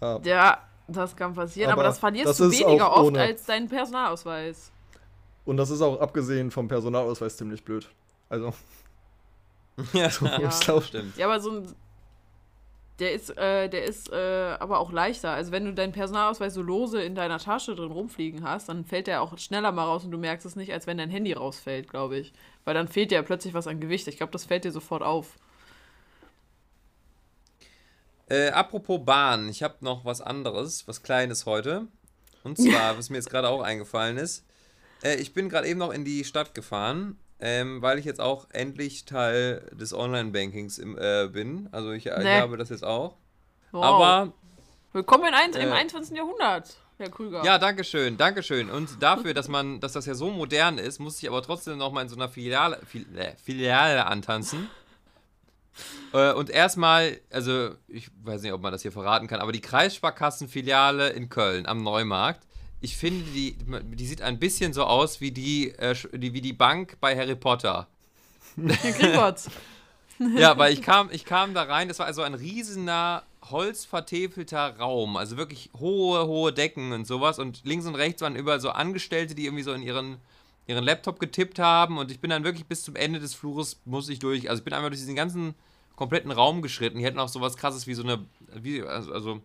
ja. Ja, das kann passieren, aber, Aber das verlierst das du weniger oft ohne. als deinen Personalausweis. Und das ist auch abgesehen vom Personalausweis ziemlich blöd. Also, [LAUGHS] Ja, Ja. ich glaube, stimmt. Ja, aber so ein. Der ist, äh, der ist äh, aber auch leichter. Also wenn du deinen Personalausweis so lose in deiner Tasche drin rumfliegen hast, dann fällt der auch schneller mal raus und du merkst es nicht, als wenn dein Handy rausfällt, glaube ich. Weil dann fehlt dir ja plötzlich was an Gewicht. Ich glaube, das fällt dir sofort auf. Äh, apropos Bahn, ich habe noch was anderes, was Kleines heute. Und zwar, [LAUGHS] was mir jetzt gerade auch eingefallen ist. Äh, ich bin gerade eben noch in die Stadt gefahren, ähm, weil ich jetzt auch endlich Teil des Online-Bankings äh, bin. Also ich, ich Nee. habe das jetzt auch. Wow. Aber Willkommen in ein, im Äh, 21. Jahrhundert, Herr Krüger. Ja, danke schön, danke schön. Und dafür, dass man, dass das ja so modern ist, musste ich aber trotzdem noch mal in so einer Filiale, Fil äh, Filiale antanzen. [LAUGHS] Äh, und erstmal, also ich weiß nicht, ob man das hier verraten kann, aber die Kreissparkassenfiliale in Köln am Neumarkt, ich finde, die, die sieht ein bisschen so aus wie die, äh, die, wie die Bank bei Harry Potter. Gringotts. [LAUGHS] Ja, weil ich kam, ich kam da rein, das war also ein riesener, holzvertäfelter Raum, also wirklich hohe, hohe Decken und sowas und links und rechts waren überall so Angestellte, die irgendwie so in ihren, ihren Laptop getippt haben und ich bin dann wirklich bis zum Ende des Flures, muss ich durch, also ich bin einmal durch diesen ganzen kompletten Raum geschritten, die hätten auch sowas krasses wie so eine, wie, also, also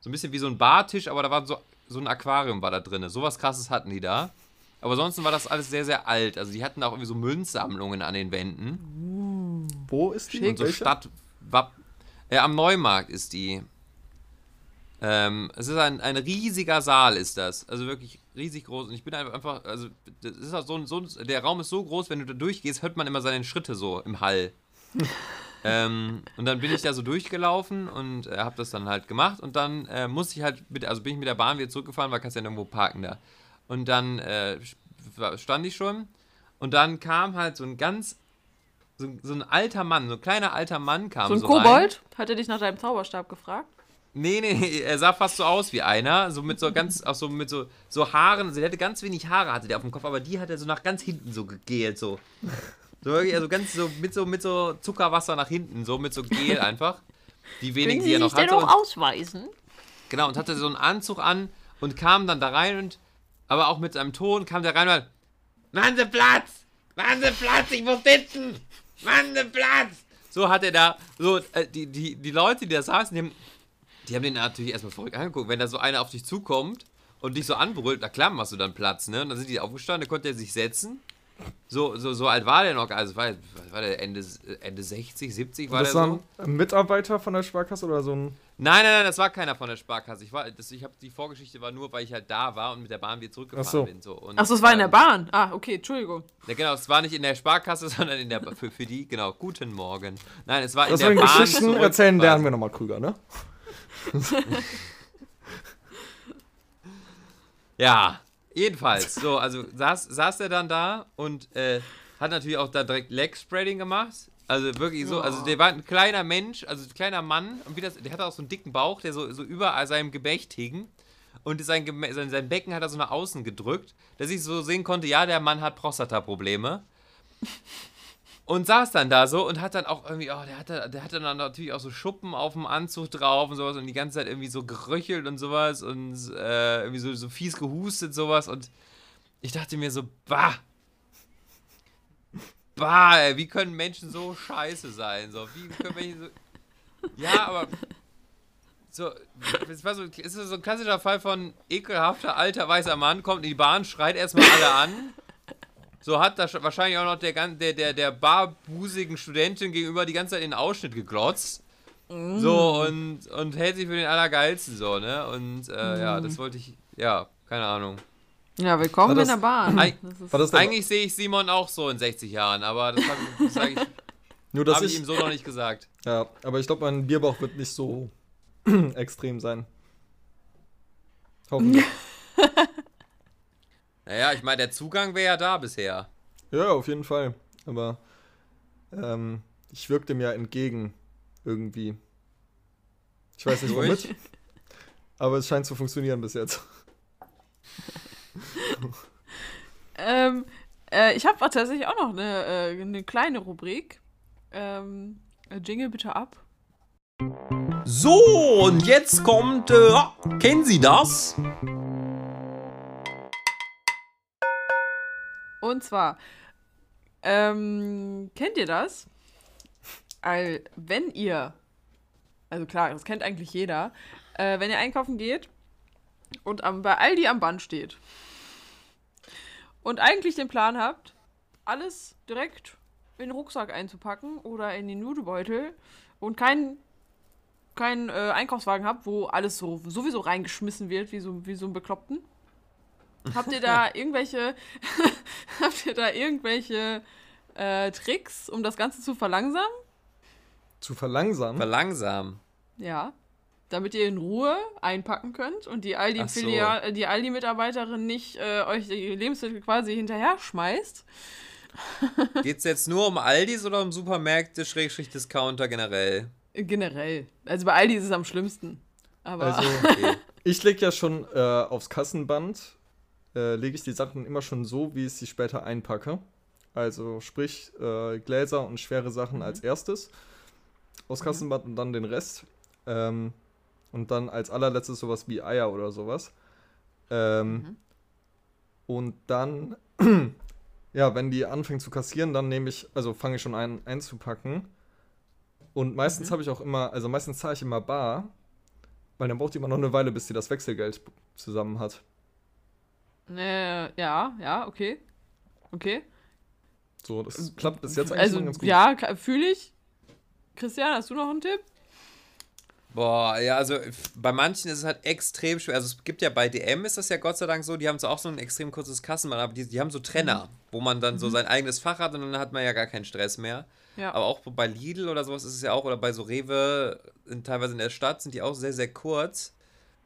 so ein bisschen wie so ein Bartisch, aber da war so, so ein Aquarium war da drin, sowas krasses hatten die da. Aber ansonsten war das alles sehr, sehr alt. Also die hatten auch irgendwie so Münzsammlungen an den Wänden. wo ist die? Und so? Stadt. Wapp, äh, am Neumarkt ist die. Ähm, es ist ein, ein riesiger Saal, ist das. Also wirklich riesig groß. Und ich bin einfach, also, das ist auch so, so, der Raum ist so groß, wenn du da durchgehst, hört man immer seine Schritte so im Hall. [LAUGHS] ähm, und dann bin ich da so durchgelaufen und äh, habe das dann halt gemacht und dann äh, musste ich halt, mit, also bin ich mit der Bahn wieder zurückgefahren, weil kannst ja nirgendwo parken da. Und dann äh, stand ich schon und dann kam halt so ein ganz, so, so ein alter Mann, so ein kleiner alter Mann kam So ein so rein. Kobold? Hat er dich nach deinem Zauberstab gefragt? Nee, nee, nee, [LAUGHS] er sah fast so aus wie einer, so mit so ganz, auch so mit so, so Haaren, also der hatte ganz wenig Haare, hatte der auf dem Kopf, aber die hat er so nach ganz hinten so gegelt, so. So wirklich, also ganz so, mit so, mit so Zuckerwasser nach hinten, so mit so Gel [LAUGHS] einfach. Die wenigen, die er noch hatte. Und, ausweisen? genau, und hatte so einen Anzug an und kam dann da rein und, aber auch mit seinem Ton kam der rein und hat, Mann, Sie Platz! Mann, Sie Platz, ich muss sitzen! Mann, Sie Platz! So hat er da, so, äh, die, die, die Leute, die da saßen, die haben, die haben den natürlich erstmal verrückt angeguckt. Wenn da so einer auf dich zukommt und dich so anbrüllt, na klar machst du dann Platz, ne? Und dann sind die aufgestanden, dann konnte er sich setzen. So, so, so alt war der noch, also war, war der Ende, Ende 60, 70 war das der war so? ein Mitarbeiter von der Sparkasse oder so ein. Nein, nein, nein, das war keiner von der Sparkasse. Ich war, das, ich habe die Vorgeschichte war nur, weil ich halt da war und mit der Bahn wieder zurückgefahren Ach so. bin. So. Und, Achso, es war in der ähm, Bahn. Ah, okay, Entschuldigung. Ja, genau, es war nicht in der Sparkasse, [LAUGHS] sondern in der für, für die, genau, guten Morgen. Nein, es war in Das der Bahn. Geschichten zurück erzählen, lernen wir nochmal Krüger, ne? [LAUGHS] Ja, jedenfalls. [LAUGHS] So, also saß, saß er dann da und äh, hat natürlich auch da direkt Leg Spreading gemacht. Also wirklich so, also der war ein kleiner Mensch, also ein kleiner Mann, und wie das, der hatte auch so einen dicken Bauch, der so, so über seinem Gebächt hing. Und sein, sein, sein Becken hat er so nach außen gedrückt, dass ich so sehen konnte, ja, der Mann hat Prostata-Probleme. Und saß dann da so und hat dann auch irgendwie, oh, der hatte, der hatte dann natürlich auch so Schuppen auf dem Anzug drauf und sowas und die ganze Zeit irgendwie so geröchelt und sowas und äh, irgendwie so, so fies gehustet sowas und ich dachte mir so, bah, bah, ey, wie können Menschen so scheiße sein? So, wie können Menschen so, ja, aber so, es war so, es ist so ein klassischer Fall von ekelhafter alter weißer Mann, kommt in die Bahn, schreit erstmal alle an. So hat da sch- wahrscheinlich auch noch der, der, der, der barbusigen Studentin gegenüber die ganze Zeit in den Ausschnitt geglotzt. So, und, und hält sich für den Allergeilsten so, ne? Und äh, ja, das wollte ich, ja, keine Ahnung. Ja, willkommen War in das- der Bahn. Eig- Das das Eigentlich sehe ich Simon auch so in 60 Jahren, aber das habe ich, das hab ich, [LAUGHS] nur, dass hab ich ich, ihm so noch nicht gesagt. Ja, aber ich glaube, mein Bierbauch wird nicht so [CLEARS THROAT] extrem sein. [LAUGHS] Hoffentlich. Naja, ich meine, der Zugang wäre ja da bisher. ja, auf jeden Fall. Aber ähm, ich wirke dem ja entgegen irgendwie. Ich weiß nicht womit. [LAUGHS] Aber es scheint zu funktionieren bis jetzt. Ähm, äh, ich habe tatsächlich auch noch eine, äh, eine kleine Rubrik. Ähm, äh, Jingle bitte ab. So, und jetzt kommt, äh, ah, kennen Sie das? Und zwar, ähm, kennt ihr das? All, wenn ihr, also klar, das kennt eigentlich jeder, äh, wenn ihr einkaufen geht und am, bei Aldi am Band steht und eigentlich den Plan habt, alles direkt in den Rucksack einzupacken oder in den Nudelbeutel und keinen keinen äh, Einkaufswagen habt, wo alles so sowieso reingeschmissen wird, wie so, wie so ein Bekloppten. Habt ihr da irgendwelche, [LAUGHS] habt ihr da irgendwelche äh, Tricks, um das Ganze zu verlangsamen? Zu verlangsamen. Verlangsamen. Ja. Damit ihr in Ruhe einpacken könnt und die Aldi, Ach so. Äh, Aldi-Mitarbeiterin nicht äh, euch die Lebensmittel quasi hinterher schmeißt. [LAUGHS] Geht's jetzt nur um Aldis oder um Supermärkte, Schrägstrich Discounter generell? Äh, Generell. Also bei Aldi ist es am schlimmsten. Aber Also, Okay. ich lege ja schon äh, aufs Kassenband, äh, lege ich die Sachen immer schon so, wie ich sie später einpacke. Also sprich, äh, Gläser und schwere Sachen als erstes aufs Kassenband und dann den Rest. Ähm, und dann als allerletztes sowas wie Eier oder sowas. Ähm, Und dann, [CLEARS THROAT] ja, wenn die anfängt zu kassieren, dann nehme ich, also fange ich schon an einzupacken. Und meistens habe ich auch immer, also meistens zahle ich immer bar, weil dann braucht die immer noch eine Weile, bis sie das Wechselgeld zusammen hat. Äh, ja, ja, okay. Okay. So, das klappt bis jetzt eigentlich Also, schon ganz gut. ja, fühle ich. Christian, hast du noch einen Tipp? Boah, ja, also bei manchen ist es halt extrem schwer. Also es gibt ja bei DM ist das ja Gott sei Dank so, die haben so auch so ein extrem kurzes Kassenband, aber die, die haben so Trenner, wo man dann so sein eigenes Fach hat und dann hat man ja gar keinen Stress mehr. Ja. Aber auch bei Lidl oder sowas ist es ja auch, oder bei so Rewe, in, teilweise in der Stadt, sind die auch sehr, sehr kurz.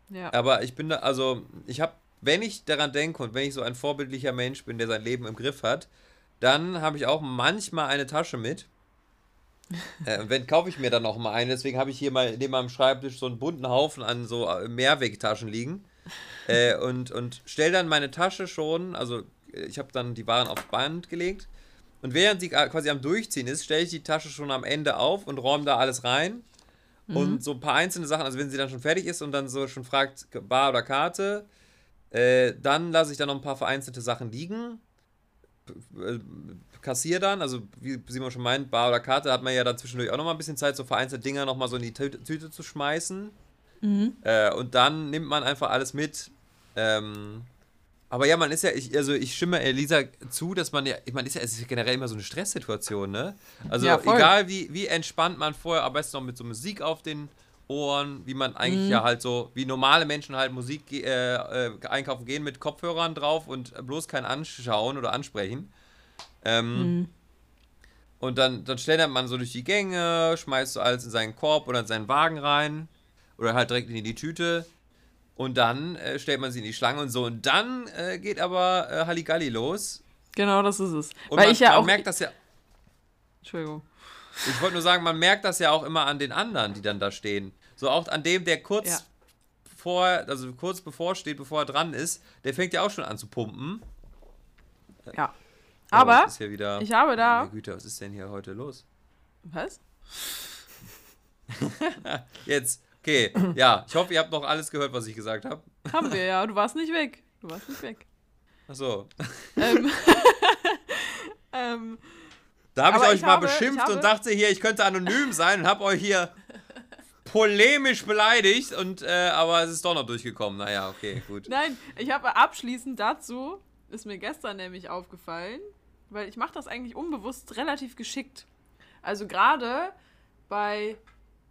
ja. Aber ich bin da, also ich habe, wenn ich daran denke und wenn ich so ein vorbildlicher Mensch bin, der sein Leben im Griff hat, dann habe ich auch manchmal eine Tasche mit. [LAUGHS] äh, und wenn kaufe ich mir dann noch mal eine, deswegen habe ich hier mal neben meinem Schreibtisch so einen bunten Haufen an so äh, Mehrwegtaschen liegen. [LAUGHS] Äh, und und stelle dann meine Tasche schon, also äh, ich habe dann die Waren aufs Band gelegt. Und während sie äh, quasi am Durchziehen ist, stelle ich die Tasche schon am Ende auf und räume da alles rein. Und so ein paar einzelne Sachen, also wenn sie dann schon fertig ist und dann so schon fragt, Bar oder Karte, äh, dann lasse ich dann noch ein paar vereinzelte Sachen liegen. Äh, Kassier dann, also wie Simon schon meint, Bar oder Karte hat man ja dann zwischendurch auch noch mal ein bisschen Zeit, so vereinzelte Dinger noch mal so in die Tüte, Tüte zu schmeißen. Äh, und dann nimmt man einfach alles mit. Ähm, aber ja, man ist ja, ich, also ich stimme Elisa zu, dass man ja, ich meine, ist ja, es ist ja generell immer so eine Stresssituation, ne? Also Ja, egal wie, wie entspannt man vorher, am besten noch mit so Musik auf den Ohren, wie man eigentlich Mhm. ja halt so, wie normale Menschen halt Musik äh, äh, einkaufen gehen mit Kopfhörern drauf und bloß kein Anschauen oder Ansprechen. Ähm, Mhm. Und dann, dann schlendert man so durch die Gänge, schmeißt so alles in seinen Korb oder in seinen Wagen rein. Oder halt direkt in die Tüte. Und dann äh, stellt man sie in die Schlange und so. Und dann äh, geht aber äh, Halligalli los. Genau, das ist es. Und Weil man, ich ja man auch. merkt das ja. Entschuldigung. Ich wollte nur sagen, man merkt das ja auch immer an den anderen, die dann da stehen. So auch an dem, der kurz Ja. vor, also kurz bevor steht, bevor er dran ist, der fängt ja auch schon an zu pumpen. Ja. Oh, Aber wieder, ich habe da- Meine Güte, was ist denn hier heute los? Was? [LAUGHS] Jetzt, okay, ja, ich hoffe, ihr habt noch alles gehört, was ich gesagt habe. Haben wir ja. Du warst nicht weg. Du warst nicht weg. Achso. ähm, [LAUGHS] [LAUGHS] ähm, Da habe ich euch ich mal habe- beschimpft habe- und dachte hier, ich könnte anonym sein und habe euch hier polemisch beleidigt und äh, aber es ist doch noch durchgekommen. Naja, okay, gut. nein, ich habe abschließend dazu, ist mir gestern nämlich aufgefallen, weil ich mache das eigentlich unbewusst relativ geschickt. Also gerade bei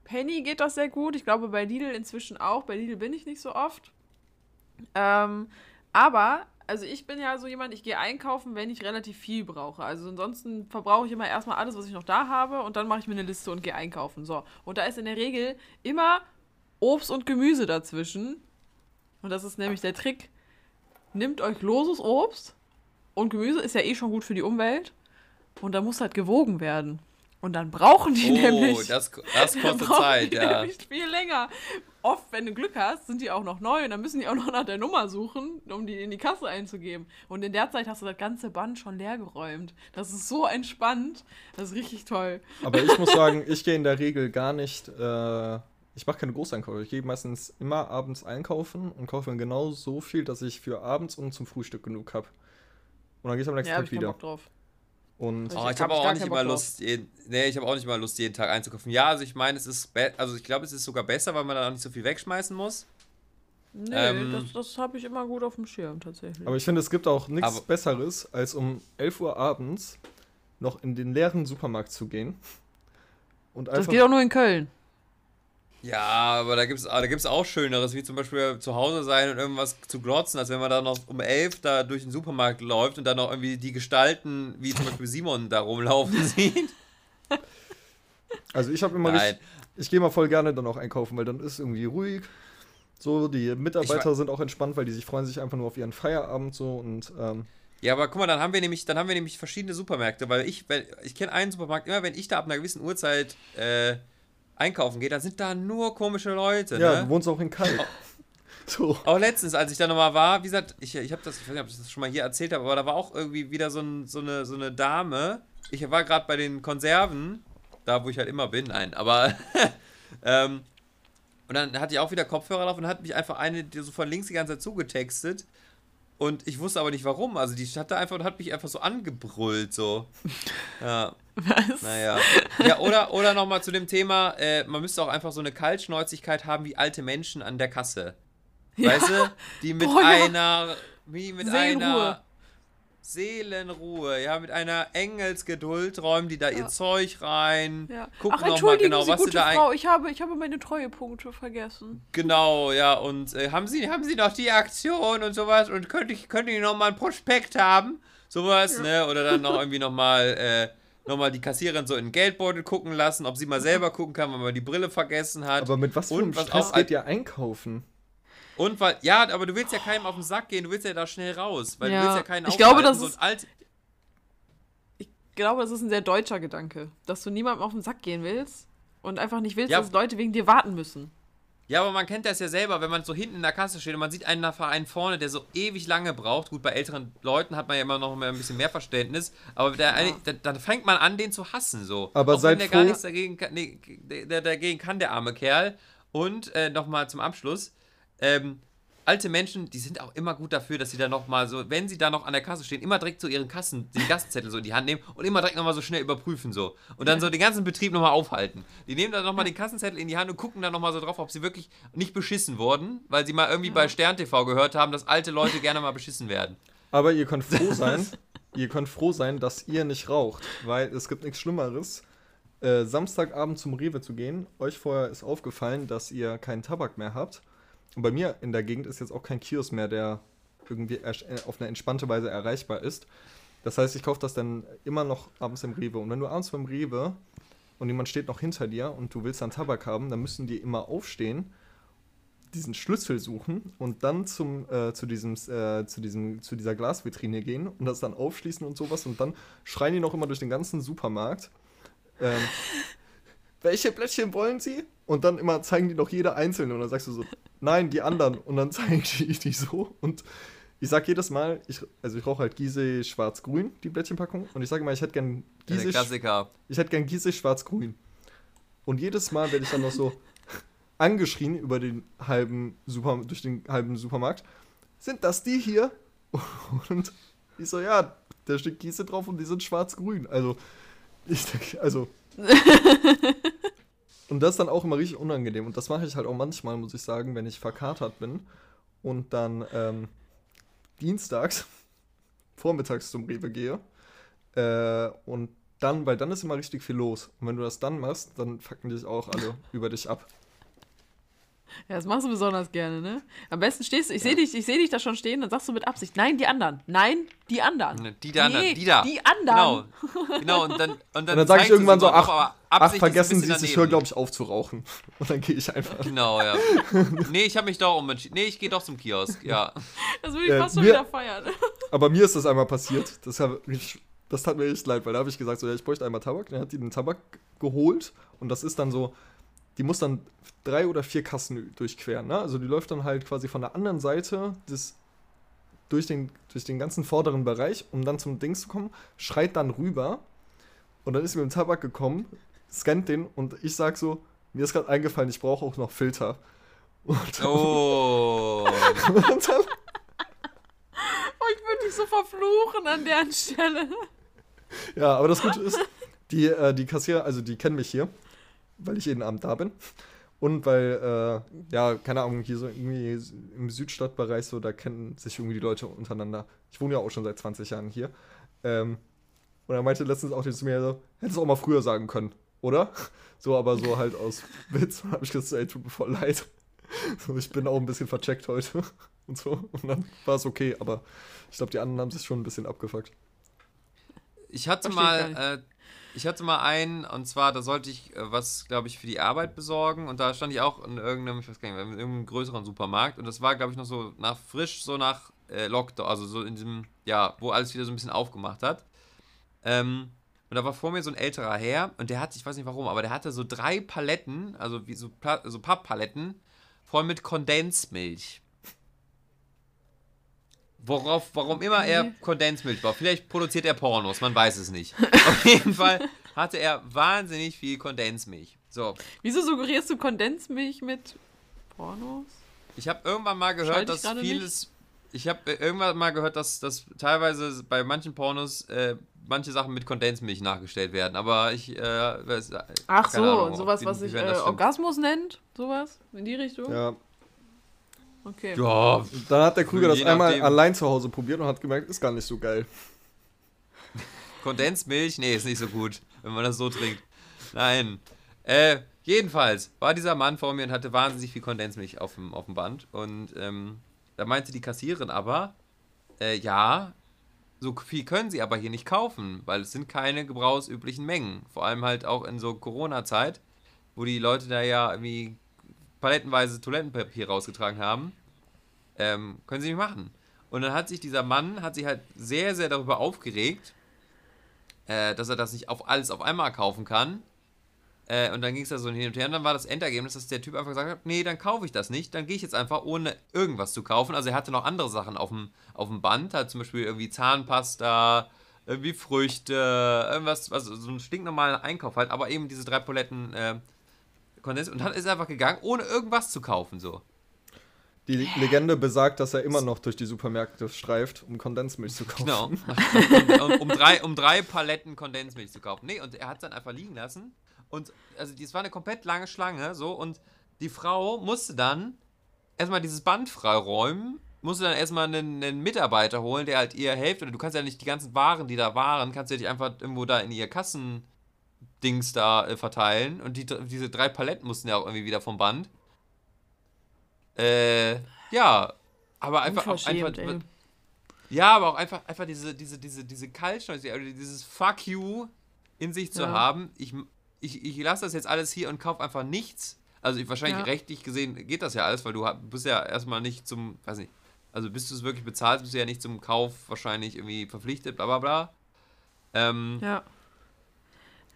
Penny geht das sehr gut. Ich glaube bei Lidl inzwischen auch. Bei Lidl bin ich nicht so oft. Ähm, aber, also ich bin ja so jemand, ich gehe einkaufen, wenn ich relativ viel brauche. Also ansonsten verbrauche ich immer erstmal alles, was ich noch da habe und dann mache ich mir eine Liste und gehe einkaufen. So. Und da ist in der Regel immer Obst und Gemüse dazwischen. Und das ist nämlich der Trick. Nehmt euch loses Obst und Gemüse ist ja eh schon gut für die Umwelt. Und da muss halt gewogen werden. Und dann brauchen die Oh, nämlich. das, das Dann [LAUGHS] kostet brauchen Zeit, die ja. nämlich viel länger. Oft, wenn du Glück hast, sind die auch noch neu und dann müssen die auch noch nach der Nummer suchen, um die in die Kasse einzugeben. Und in der Zeit hast du das ganze Band schon leer geräumt. Das ist so entspannt. Das ist richtig toll. Aber ich muss [LAUGHS] sagen, ich gehe in der Regel gar nicht. Äh, ich mache keine Großeinkäufe. Ich gehe meistens immer abends einkaufen und kaufe dann genau so viel, dass ich für abends und zum Frühstück genug habe. Und dann gehe ich am nächsten Ja, Tag ich keinen wieder. Bock drauf. Und Oh, hab ich habe ich auch nicht immer Lust, jeden, nee, ich habe auch nicht mal Lust, jeden Tag einzukaufen. Ja, also ich meine, es ist, also ich glaube, es ist sogar besser, weil man dann auch nicht so viel wegschmeißen muss. Nee, Ähm, das, das habe ich immer gut auf dem Schirm tatsächlich. aber ich finde, es gibt auch nichts Aber- Besseres, als um 11 Uhr abends noch in den leeren Supermarkt zu gehen. Und das einfach. geht auch nur in Köln. Ja, aber da gibt es da gibt's auch Schöneres, wie zum Beispiel zu Hause sein und irgendwas zu glotzen, als wenn man dann noch um elf da durch den Supermarkt läuft und dann noch irgendwie die Gestalten, wie zum Beispiel Simon, da rumlaufen [LAUGHS] sieht. Also ich habe immer Nein. richtig, ich gehe mal voll gerne dann auch einkaufen, weil dann ist irgendwie ruhig. So, die Mitarbeiter sind auch entspannt, weil die sich freuen sich einfach nur auf ihren Feierabend so und ähm, Ja, aber guck mal, dann haben wir nämlich, dann haben wir nämlich verschiedene Supermärkte, weil ich, weil, ich kenne einen Supermarkt, immer wenn ich da ab einer gewissen Uhrzeit äh, einkaufen gehe, dann sind da nur komische Leute, ja, ne? du wohnst auch in Kalk. [LAUGHS] So. Auch letztens, als ich da nochmal war, wie gesagt, ich, ich habe das, ich weiß nicht, ob ich das schon mal hier erzählt habe, aber da war auch irgendwie wieder so, ein, so, eine, so eine Dame. Ich war gerade bei den Konserven, da wo ich halt immer bin, nein, aber [LAUGHS] ähm, und dann hatte ich auch wieder Kopfhörer drauf und hat mich einfach eine, die so von links die ganze Zeit zugetextet. Und ich wusste aber nicht warum. Also die hatte einfach und hat mich einfach so angebrüllt, so. [LAUGHS] Ja. Was? Naja. Ja, oder, oder nochmal zu dem Thema, äh, man müsste auch einfach so eine Kaltschnäuzigkeit haben wie alte Menschen an der Kasse. Weißt du? Die mit Boah, ja. einer, wie mit Seelenruhe. einer Seelenruhe, ja, mit einer Engelsgeduld räumen die da ihr Zeug rein, Ja. gucken Ach, nochmal genau, Sie, was sie gute da Frau, ich habe, ich habe meine Treuepunkte vergessen. Genau, ja, und äh, haben Sie haben Sie noch die Aktion und sowas und könnte ich könnte ich noch mal ein Prospekt haben, sowas, ne, oder dann noch [LAUGHS] irgendwie noch mal äh, noch mal die Kassiererin so in den Geldbeutel gucken lassen, ob sie mal selber gucken kann, weil man die Brille vergessen hat. Aber mit was für einem und was Stress auch geht ihr einkaufen? Und weil ja, aber du willst ja keinem auf den Sack gehen, du willst ja da schnell raus, weil Ja, du willst ja keinen ich glaube, aufhalten, das ist- ein alt Ich glaube, das ist ein sehr deutscher Gedanke, dass du niemandem auf den Sack gehen willst und einfach nicht willst, Ja. dass Leute wegen dir warten müssen. Ja, aber man kennt das ja selber, wenn man so hinten in der Kasse steht und man sieht einen Verein vorne, der so ewig lange braucht. Gut, bei älteren Leuten hat man ja immer noch mal ein bisschen mehr Verständnis, aber der eine, da- dann fängt man an, den zu hassen so. Aber Auch wenn seid der gar froh- nichts dagegen kann, nee, der, der dagegen kann, der arme Kerl. Und äh, nochmal zum Abschluss, ähm, alte Menschen, die sind auch immer gut dafür, dass sie da nochmal so, wenn sie da noch an der Kasse stehen, immer direkt so ihren Kassen, den Gastzettel so in die Hand nehmen und immer direkt nochmal so schnell überprüfen so. Und dann so den ganzen Betrieb nochmal aufhalten. Die nehmen dann nochmal den Kassenzettel in die Hand und gucken dann nochmal so drauf, ob sie wirklich nicht beschissen wurden, weil sie mal irgendwie bei Stern TV gehört haben, dass alte Leute gerne mal beschissen werden. Aber ihr könnt froh [LAUGHS] sein, ihr könnt froh sein, dass ihr nicht raucht, weil es gibt nichts Schlimmeres, äh, Samstagabend zum Rewe zu gehen. Euch vorher ist aufgefallen, dass ihr keinen Tabak mehr habt. Und bei mir in der Gegend ist jetzt auch kein Kiosk mehr, der irgendwie äh, auf eine entspannte Weise erreichbar ist. Das heißt, ich kaufe das dann immer noch abends im Rewe. Und wenn du abends beim Rewe und jemand steht noch hinter dir und du willst dann Tabak haben, dann müssen die immer aufstehen diesen Schlüssel suchen und dann zum, äh, zu, diesem, äh, zu, diesem, zu dieser Glasvitrine gehen und das dann aufschließen und sowas und dann schreien die noch immer durch den ganzen Supermarkt. Ähm, welche Blättchen wollen Sie? Und dann immer zeigen die noch jede einzelne und dann sagst du so, nein, die anderen. Und dann [LAUGHS] zeigen die die so und ich sag jedes Mal, ich, also ich rauche halt Gise schwarz-grün, die Blättchenpackung und ich sage mal, ich hätte gern Gise, Klassiker. ich hätte gern Gise schwarz-grün. Und jedes Mal werde ich dann noch so [LAUGHS] angeschrien über den halben Super, durch den halben Supermarkt. Sind das die hier? [LAUGHS] Und ich so, ja, da steht Gieße drauf und die sind schwarz-grün. Also, ich denke, also. Und das ist dann auch immer richtig unangenehm. Und das mache ich halt auch manchmal, muss ich sagen, wenn ich verkatert bin und dann ähm, dienstags [LAUGHS] vormittags zum Rewe gehe. Äh, und dann, weil dann ist immer richtig viel los. Und wenn du das dann machst, dann fucken dich auch alle [LAUGHS] über dich ab. Ja, das machst du besonders gerne, ne? Am besten stehst du, ich sehe dich, ich sehe dich da schon stehen, dann sagst du mit Absicht, nein, die anderen. Nein, die anderen. Die da, Nee, die da. die anderen. Genau, genau und dann, und dann, Und dann sage ich irgendwann so, ach, ach vergessen Sie bisschen es, ich daneben. höre, glaube ich, auf zu rauchen. [LAUGHS] Und dann gehe ich einfach. Genau, ja. [LAUGHS] nee, ich habe mich doch umentschieden. Nee, ich gehe doch zum Kiosk, ja. [LAUGHS] Das würde ich Äh, fast schon mir- wieder feiern. Aber mir ist das einmal passiert. Das, hab das tat mir echt leid, weil da habe ich gesagt, so, ja, ich bräuchte einmal Tabak. Dann hat die den Tabak geholt und das ist dann so, die muss dann drei oder vier Kassen durchqueren. Ne? Also die läuft dann halt quasi von der anderen Seite des, durch, den, durch den ganzen vorderen Bereich, um dann zum Dings zu kommen, schreit dann rüber und dann ist sie mit dem Tabak gekommen, scannt den und ich sag so, mir ist gerade eingefallen, ich brauche auch noch Filter. Und, Oh. [LAUGHS] und dann Oh, ich würde dich so verfluchen an deren Stelle. Ja, aber das Gute ist, die, äh, die Kassierer, also die kennen mich hier, weil ich jeden Abend da bin. Und weil, äh, ja, keine Ahnung, hier so irgendwie im Südstadtbereich so, da kennen sich irgendwie die Leute untereinander. Ich wohne ja auch schon seit 20 Jahren hier. Ähm, und er meinte letztens auch zu mir so, hättest du auch mal früher sagen können, oder? [LAUGHS] So, aber so halt aus [LAUGHS] Witz. Habe ich gesagt, ey, tut mir voll leid. [LAUGHS] So, ich bin auch ein bisschen vercheckt heute und so. Und dann war es okay, aber ich glaube, die anderen haben sich schon ein bisschen abgefuckt. Ich hatte mal, äh, ich hatte mal einen, und zwar, da sollte ich äh, was, glaube ich, für die Arbeit besorgen. Und da stand ich auch in irgendeinem, ich weiß gar nicht, in irgendeinem größeren Supermarkt. Und das war, glaube ich, noch so nach frisch, so nach äh, Lockdown, also so in diesem, ja, wo alles wieder so ein bisschen aufgemacht hat. Ähm, und da war vor mir so ein älterer Herr und der hat, ich weiß nicht warum, aber der hatte so drei Paletten, also wie so, Pla so Papppaletten, voll mit Kondensmilch. Worauf, warum immer er. Kondensmilch braucht. Vielleicht produziert er Pornos, man weiß es nicht. [LAUGHS] Auf jeden Fall hatte er wahnsinnig viel Kondensmilch. So, Wieso suggerierst du Kondensmilch mit Pornos? ich habe irgendwann mal gehört, dass vieles. Ich habe irgendwann mal gehört, dass, dass teilweise bei manchen Pornos äh, manche Sachen mit Kondensmilch nachgestellt werden. Aber ich. Äh, weiß, Ach keine so, Ahnung, sowas, was sich äh, das. Orgasmus nennt? Sowas? In die Richtung? Ja, Okay. Ja, Dann hat der Krüger das Je einmal nachdem. allein zu Hause probiert und hat gemerkt, ist gar nicht so geil. [LAUGHS] Kondensmilch? Nee, ist nicht so gut, wenn man das so trinkt. Nein. Äh, jedenfalls war dieser Mann vor mir und hatte wahnsinnig viel Kondensmilch auf dem, auf dem Band. Und ähm, da meinte die Kassiererin aber, äh, ja, so viel können sie aber hier nicht kaufen, weil es sind keine gebrauchsüblichen Mengen. Vor allem halt auch in so Corona-Zeit, wo die Leute da ja irgendwie palettenweise Toilettenpapier rausgetragen haben. Ähm, können sie nicht machen. Und dann hat sich dieser Mann, hat sich halt sehr, sehr darüber aufgeregt, äh, dass er das nicht auf alles auf einmal kaufen kann. Äh, und dann ging es da so hin und her. Und dann war das Endergebnis, dass der Typ einfach gesagt hat: Nee, dann kaufe ich das nicht. Dann gehe ich jetzt einfach, ohne irgendwas zu kaufen. Also, er hatte noch andere Sachen auf dem, auf dem Band. Hat zum Beispiel irgendwie Zahnpasta, irgendwie Früchte, irgendwas, was, so einen stinknormalen Einkauf halt. Aber eben diese drei Paletten äh, Kondens. Und dann ist er einfach gegangen, ohne irgendwas zu kaufen. So. Die Legende besagt, dass er immer noch durch die Supermärkte streift, um Kondensmilch zu kaufen. Genau. um, [LAUGHS] um, um, drei, um drei Paletten Kondensmilch zu kaufen. Nee, und er hat es dann einfach liegen lassen. Und also das war eine komplett lange Schlange, so, und die Frau musste dann erstmal dieses Band freiräumen, musste dann erstmal einen, einen Mitarbeiter holen, der halt ihr hilft. Oder du kannst ja nicht die ganzen Waren, die da waren, kannst du ja nicht einfach irgendwo da in ihr Kassendings da äh, verteilen. Und die, diese drei Paletten mussten ja auch irgendwie wieder vom Band. Äh, ja, aber einfach, auch einfach ey. ja, aber auch einfach, einfach diese, diese, diese, diese Kaltschnäuzigkeit, also dieses Fuck you in sich zu Ja. haben. Ich, ich, ich lasse das jetzt alles hier und kaufe einfach nichts. Also ich, wahrscheinlich Ja. rechtlich gesehen geht das ja alles, weil du bist ja erstmal nicht zum, weiß nicht, also bis du es wirklich bezahlst, bist du ja nicht zum Kauf wahrscheinlich irgendwie verpflichtet, bla bla bla. Ähm, Ja.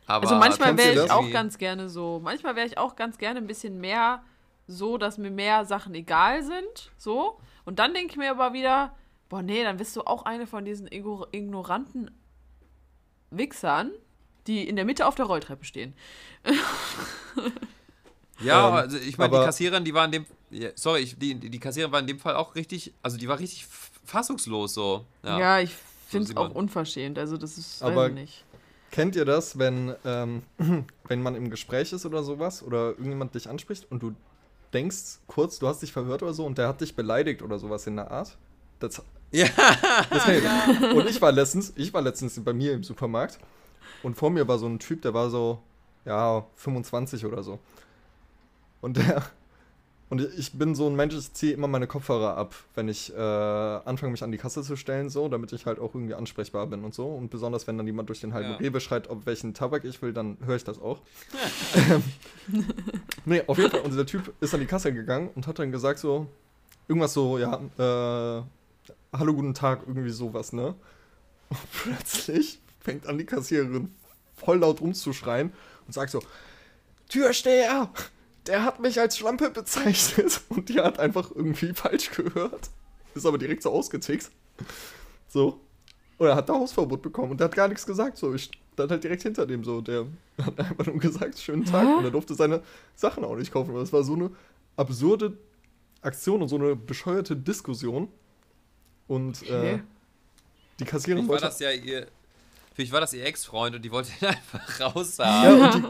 aber Also manchmal wäre ich auch ganz gerne so. Manchmal wäre ich auch ganz gerne ein bisschen mehr so, dass mir mehr Sachen egal sind. So. Und dann denke ich mir aber wieder, boah, nee, dann bist du auch eine von diesen igno- ignoranten Wichsern, die in der Mitte auf der Rolltreppe stehen. [LAUGHS] Ja, Ähm, also ich meine, die Kassiererin, die war in dem, ja, sorry, ich, die, die Kassiererin war in dem Fall auch richtig, also die war richtig fassungslos so. Ja, Ja. ich finde es auch unverschämt. Also das ist, Aber- weiß ich nicht. Kennt ihr das, wenn, ähm, [CLEARS THROAT] wenn man im Gespräch ist oder sowas oder irgendjemand dich anspricht und du denkst kurz, du hast dich verhört oder so und der hat dich beleidigt oder sowas in der Art? Das, Ja. das kenn ich. Und ich war letztens, ich war letztens bei mir im Supermarkt und vor mir war so ein Typ, der war so, ja, 25 oder so. Und der, und ich bin so ein Mensch, ich ziehe immer meine Kopfhörer ab, wenn ich äh, anfange, mich an die Kasse zu stellen, so, damit ich halt auch irgendwie ansprechbar bin und so. Und besonders, wenn dann jemand durch den halben Ja. Rewe schreit, ob welchen Tabak ich will, dann höre ich das auch. [LAUGHS] ähm, nee, auf jeden Fall. Und dieser Typ ist an die Kasse gegangen und hat dann gesagt so, irgendwas so, ja, äh, hallo, guten Tag, irgendwie sowas, ne? Und plötzlich fängt an die Kassiererin voll laut rumzuschreien und sagt so, Türsteher, der hat mich als Schlampe bezeichnet. [LAUGHS] Und die hat einfach irgendwie falsch gehört. Ist aber direkt so ausgetickt. So. Und er hat da Hausverbot bekommen und der hat gar nichts gesagt. So, ich stand halt direkt hinter dem so. Der hat einfach nur gesagt, schönen Tag. Hä? Und er durfte seine Sachen auch nicht kaufen. Aber das war so eine absurde Aktion und so eine bescheuerte Diskussion. Und äh, Okay. die Kassiererin Vielleicht war wollte. das ja ihr, vielleicht war das ihr Ex-Freund und die wollte ihn [LAUGHS] einfach raus Ja, und [LAUGHS] die,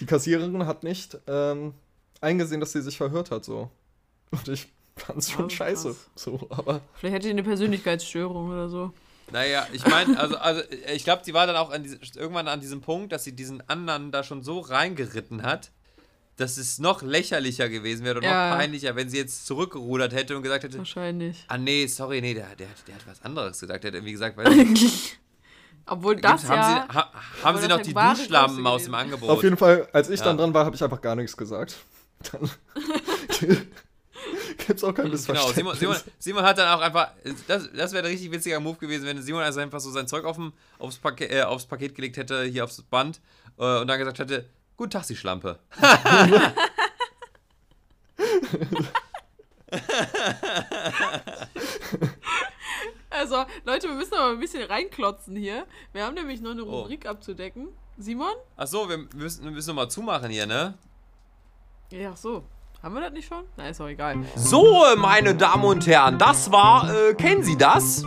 die Kassiererin hat nicht ähm, eingesehen, dass sie sich verhört hat, so. Und ich fand's schon Oh, scheiße. So, aber. Vielleicht hätte sie eine Persönlichkeitsstörung oder so. Naja, ich meine, also, also ich glaube, sie war dann auch an diese, irgendwann an diesem Punkt, dass sie diesen anderen da schon so reingeritten hat, dass es noch lächerlicher gewesen wäre und Ja. noch peinlicher, wenn sie jetzt zurückgerudert hätte und gesagt hätte, Wahrscheinlich. ah nee, sorry, nee, der, der, hat- der hat was anderes gesagt. Der hat irgendwie gesagt, weil [LAUGHS] Obwohl das sie, ja. ha, haben sie noch die Duschlampen aus dem. Angebot? Auf jeden Fall, als ich Ja. dann dran war, habe ich einfach gar nichts gesagt. [LAUGHS] Dann [LAUGHS] gibt's auch kein Genau, Missverständnis. Simon, Simon, Simon hat dann auch einfach, das, das wäre ein richtig witziger Move gewesen, wenn Simon also einfach so sein Zeug auf dem, aufs, Paket, äh, aufs Paket gelegt hätte, hier aufs Band, äh, und dann gesagt hätte, Guten Tag, Sie Schlampe. Also, Leute, wir müssen aber ein bisschen reinklotzen hier. Wir haben nämlich noch eine Oh. Rubrik abzudecken. Simon? Achso, wir müssen, wir müssen nochmal zumachen hier, ne? Ja, so. Haben wir das nicht schon? Na, ist auch egal. So, äh, meine Damen und Herren, das war, äh, kennen Sie das?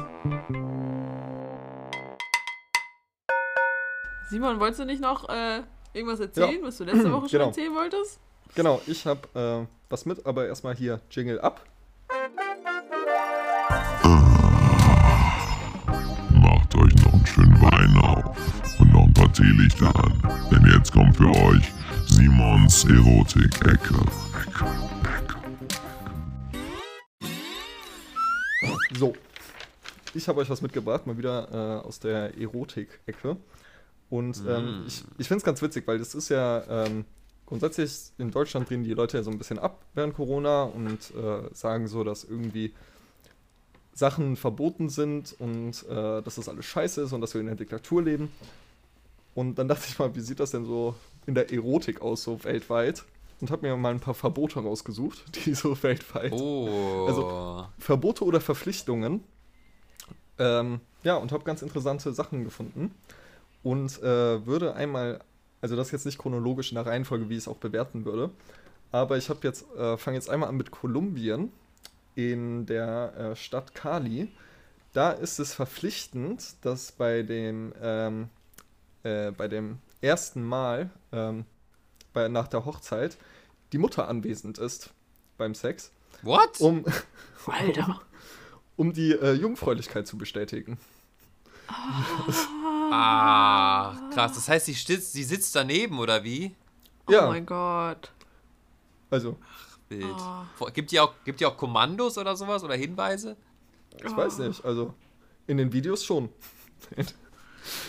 Simon, wolltest du nicht noch äh, irgendwas erzählen, Ja. was du letzte [CLEARS THROAT] Woche schon Genau. erzählen wolltest? Genau, ich habe äh, was mit, aber erstmal hier Jingle ab. Lichter an, denn jetzt kommt für euch Simons Erotik-Ecke. So, ich habe euch was mitgebracht, mal wieder äh, aus der Erotik-Ecke. Und ähm, ich, ich finde es ganz witzig, weil das ist ja ähm, grundsätzlich in Deutschland drehen die Leute ja so ein bisschen ab während Corona und äh, sagen so, dass irgendwie Sachen verboten sind und äh, dass das alles scheiße ist und dass wir in der Diktatur leben. Und dann dachte ich mal, wie sieht das denn so in der Erotik aus, so weltweit? Und habe mir mal ein paar Verbote rausgesucht, [LAUGHS] die so weltweit Oh. Also- Verbote oder Verpflichtungen. Ähm, ja, und habe ganz interessante Sachen gefunden. Und äh, würde einmal, also das jetzt nicht chronologisch in der Reihenfolge, wie ich es auch bewerten würde, aber ich habe jetzt, äh, fange jetzt einmal an mit Kolumbien in der äh, Stadt Cali. Da ist es verpflichtend, dass bei dem, ähm, äh, bei dem ersten Mal ähm, bei, nach der Hochzeit die Mutter anwesend ist beim Sex, What? um, Alter. [LAUGHS] um die äh, Jungfräulichkeit zu bestätigen. Ah, krass. Das heißt, sie, sitzt, sie sitzt daneben, oder wie? Ja, Oh mein Gott. also, Bild. Ah. Vor- Gibt die, auch, gibt die auch Kommandos oder sowas oder Hinweise? ich weiß nicht, also in den Videos schon.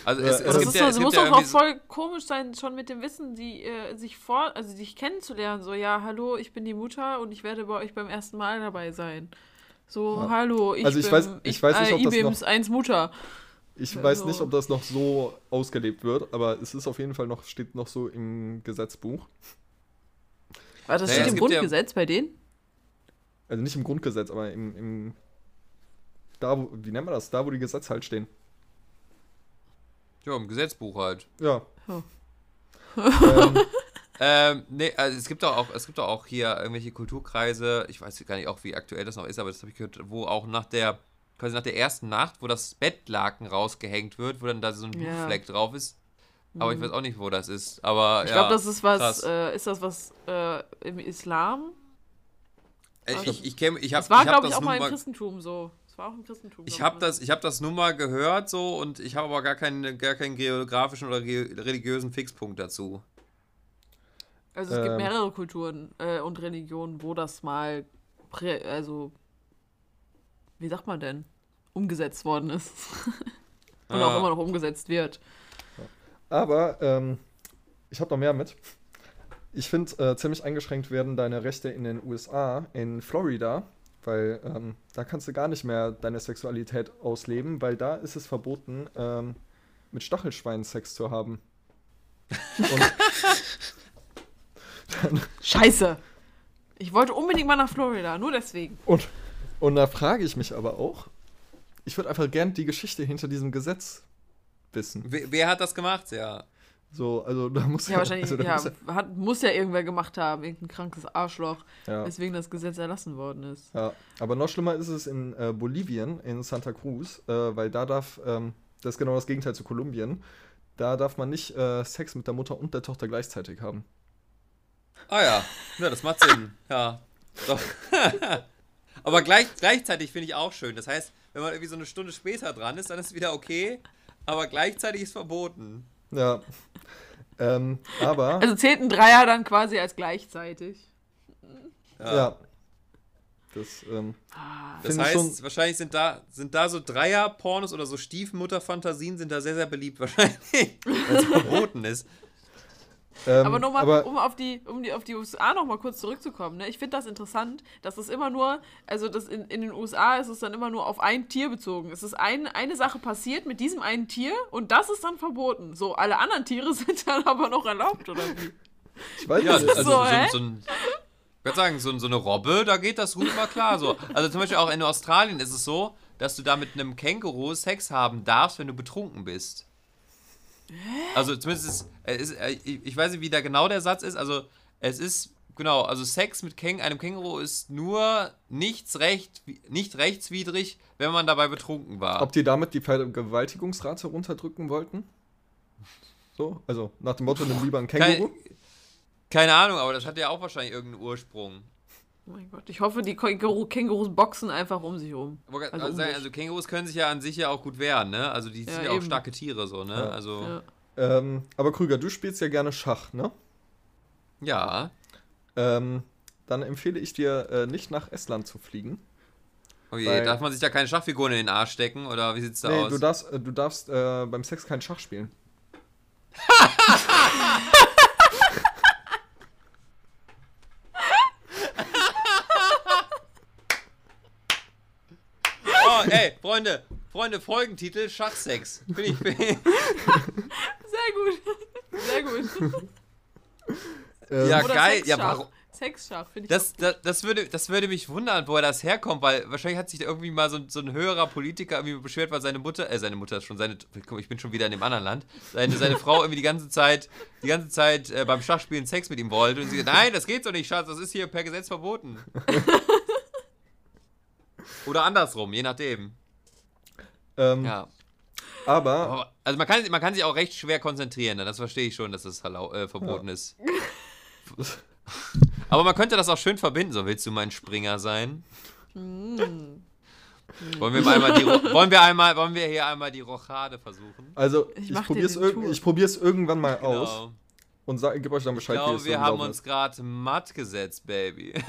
Also Ja, es, es das Das gibt ist ja, es gibt muss ja doch auch voll komisch sein, schon mit dem Wissen, die äh, sich vor, also sich kennenzulernen. So, ja, hallo, ich bin die Mutter und ich werde bei euch beim ersten Mal dabei sein. So, Ja. hallo, ich Also ich bin weiß- ich weiß nicht, äh, ob das Ibims noch- 1 Mutter. Ich Also- weiß nicht, ob das noch so ausgelebt wird, aber es ist auf jeden Fall noch, steht noch so im Gesetzbuch. War das Naja, steht im gibt ja- Grundgesetz bei denen? Also nicht im Grundgesetz, aber im, im da, wo, wie nennt man das? Da, wo die Gesetze halt stehen. Ja, im Gesetzbuch halt. Ja. Oh. ähm, [LAUGHS] Ähm, nee, also es gibt doch auch, es gibt doch auch hier irgendwelche Kulturkreise, ich weiß gar nicht auch, wie aktuell das noch ist, aber das habe ich gehört, wo auch nach der, quasi nach der ersten Nacht, wo das Bettlaken rausgehängt wird, wo dann da so ein Ja. Blutfleck drauf ist. Aber ich weiß auch nicht, wo das ist. Aber Ich ja, glaube, das ist was, äh, ist das was äh, im Islam? Äh, ich ich, kenn- ich habe Das war, ich hab glaube ich, auch mal im Christentum so. Das war auch im Christentum. ich habe das, ich hab das nur mal gehört so und ich habe aber gar keinen, gar keinen geografischen oder ge religiösen Fixpunkt dazu. Also es gibt Ähm. mehrere Kulturen äh, und Religionen, wo das mal, prä also, wie sagt man denn, umgesetzt worden ist. [LAUGHS] und Ah. auch immer noch umgesetzt wird. aber ähm, ich habe noch mehr mit. Ich finde, äh, ziemlich eingeschränkt werden deine Rechte in den USA, in Florida, weil ähm, da kannst du gar nicht mehr deine Sexualität ausleben, weil da ist es verboten, ähm, mit Stachelschweinen Sex zu haben. Und [LAUGHS] Scheiße! Ich wollte unbedingt mal nach Florida, nur deswegen. Und, und da frage ich mich aber auch, ich würde einfach gern die Geschichte hinter diesem Gesetz wissen. Wer, wer hat das gemacht? Ja. So, also da muss Ja, wahrscheinlich, also, da ja, muss hat, muss ja irgendwer gemacht haben, irgendein krankes Arschloch, ja, weswegen das Gesetz erlassen worden ist. ja. Aber noch schlimmer ist es in äh, Bolivien, in Santa Cruz, äh, weil da darf, ähm, das ist genau das Gegenteil zu Kolumbien, da darf man nicht äh, Sex mit der Mutter und der Tochter gleichzeitig haben. Ah ja, ja, das macht Sinn. Ja. Doch. [LAUGHS] Aber gleich, gleichzeitig finde ich auch schön. Das heißt, wenn man irgendwie so eine Stunde später dran ist, dann ist es wieder okay. Aber gleichzeitig ist verboten. Ja. ähm, aber, Also zählt ein Dreier dann quasi als gleichzeitig. ja. Das, ähm, Das finde ich heißt, schon- wahrscheinlich sind da, sind da so Dreier-Pornos oder so Stiefmutter-Fantasien sind da sehr, sehr beliebt wahrscheinlich, [LAUGHS] weil es verboten ist. Ähm, Aber nochmal, um auf die, um die, auf die USA nochmal kurz zurückzukommen, ne? ich finde das interessant, dass es immer nur, also das in, in den USA ist es dann immer nur auf ein Tier bezogen. Es ist ein, eine Sache passiert mit diesem einen Tier und das ist dann verboten. So, alle anderen Tiere [LAUGHS] sind dann aber noch erlaubt, oder wie? ich weiß Ja, nicht, also so, so, so, ein, ich würde sagen, so, so eine Robbe, da geht das gut mal klar. So. Also zum Beispiel auch in Australien ist es so, dass du da mit einem Känguru Sex haben darfst, wenn du betrunken bist. Also zumindest ist, äh, ist äh, ich ich weiß nicht, wie da genau der Satz ist. Also es ist genau, also Sex mit Käng einem Känguru ist nur nichts recht, nicht rechtswidrig, wenn man dabei betrunken war. Ob die damit die Vergewaltigungsrate runterdrücken wollten? So, also nach dem Motto, nimm lieber ein Känguru. Keine, keine Ahnung, aber das hat ja auch wahrscheinlich irgendeinen Ursprung. Oh mein Gott, ich hoffe, die Känguru, Kängurus boxen einfach um sich rum. Also also, um also Kängurus können sich ja an sich ja auch gut wehren, ne? Also die Ja, sind ja auch eben. starke Tiere so, ne? Ja. Also Ja. Ähm, aber Krüger, du spielst ja gerne Schach, ne? Ja. Ähm, dann empfehle ich dir, äh, nicht nach Estland zu fliegen. Oh je, Weil- darf man sich da keine Schachfiguren in den Arsch stecken oder wie sieht's da Nee, aus? du darfst, äh, du darfst äh, beim Sex kein Schach spielen. [LAUGHS] Oh, ey, Freunde, Freunde, Folgentitel Schachsex. Bin ich, [LAUGHS] Sehr gut. Sehr gut. Ähm, Ja, Oder geil. Ja, Sexschach. warum? Sexschach, finde ich Das, das, das, würde, das würde mich wundern, wo er das herkommt, weil wahrscheinlich hat sich da irgendwie mal so, ein- so ein höherer Politiker irgendwie beschwert, weil seine Mutter, äh, seine Mutter ist schon, seine, ich bin schon wieder in dem anderen Land, seine, seine Frau irgendwie die ganze Zeit, die ganze Zeit äh, beim Schachspielen Sex mit ihm wollte und sie sagt, nein, das geht so nicht, Schatz, das ist hier per Gesetz verboten. [LAUGHS] Oder andersrum, je nachdem. Ähm, Ja. Aber, also man kann, man kann sich auch recht schwer konzentrieren, ne? das verstehe ich schon, dass das äh, verboten ist. [LAUGHS] Aber man könnte das auch schön verbinden, so willst du mein Springer sein? Wollen wir mal einmal die [LAUGHS] wollen wir einmal wollen wir hier einmal die Rochade versuchen? also, Ich ich, probier's den irg ich irgendwann mal aus Genau. und sag, gib euch dann Ich Bescheid, wie glaube, es so wir haben uns gerade matt gesetzt, Baby. [LAUGHS]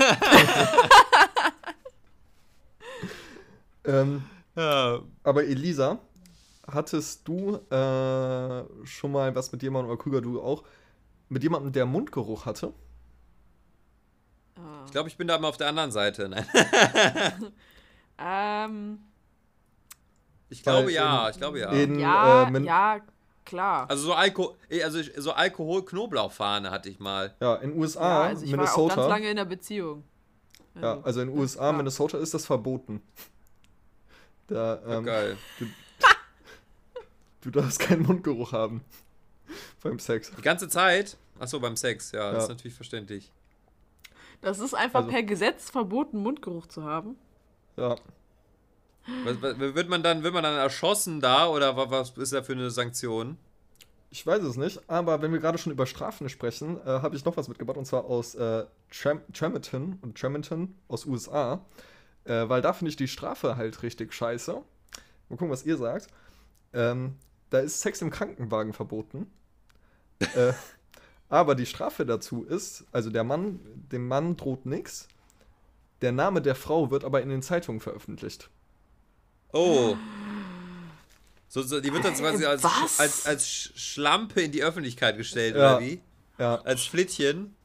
Ähm, ja. aber Elisa, hattest du äh, schon mal was mit jemandem, oder Krüger, du auch, mit jemandem, der Mundgeruch hatte? Ah. Ich glaube, ich bin da mal auf der anderen Seite. Nein. [LAUGHS] Ähm, Ich glaube ja, in- ich glaube ja. in- ja, äh, ja, klar. Also so Alko eh, also ich- so Alkohol-Knoblauchfahne hatte ich mal. Ja, in ja, USA, also ich war auch Minnesota. ganz lange in der Beziehung. Ja, also in USA, ja. Minnesota ist das verboten. Da, Ja, ähm, geil. du darfst keinen Mundgeruch haben [LAUGHS] beim Sex. Die ganze Zeit? Achso, beim Sex, ja, das Ja. ist natürlich verständlich. Das ist einfach Also- per Gesetz verboten, Mundgeruch zu haben. Ja, Was, was, wird man dann, wird man dann erschossen da oder wa- was ist da für eine Sanktion? ich weiß es nicht, aber wenn wir gerade schon über Strafen sprechen, äh, habe ich noch was mitgebracht und zwar aus äh, Tram Tramerton und Tramerton aus USA, äh, weil da finde ich die Strafe halt richtig scheiße. Mal gucken, was ihr sagt. Ähm, da ist Sex im Krankenwagen verboten. äh, [LAUGHS] aber die Strafe dazu ist, also der Mann, dem Mann droht nichts. Der Name der Frau wird aber in den Zeitungen veröffentlicht. Oh. [GASPS] So, so, die wird dann quasi als, als, als Sch- Schlampe in die Öffentlichkeit gestellt, Ja. oder wie? Ja, Als Flittchen.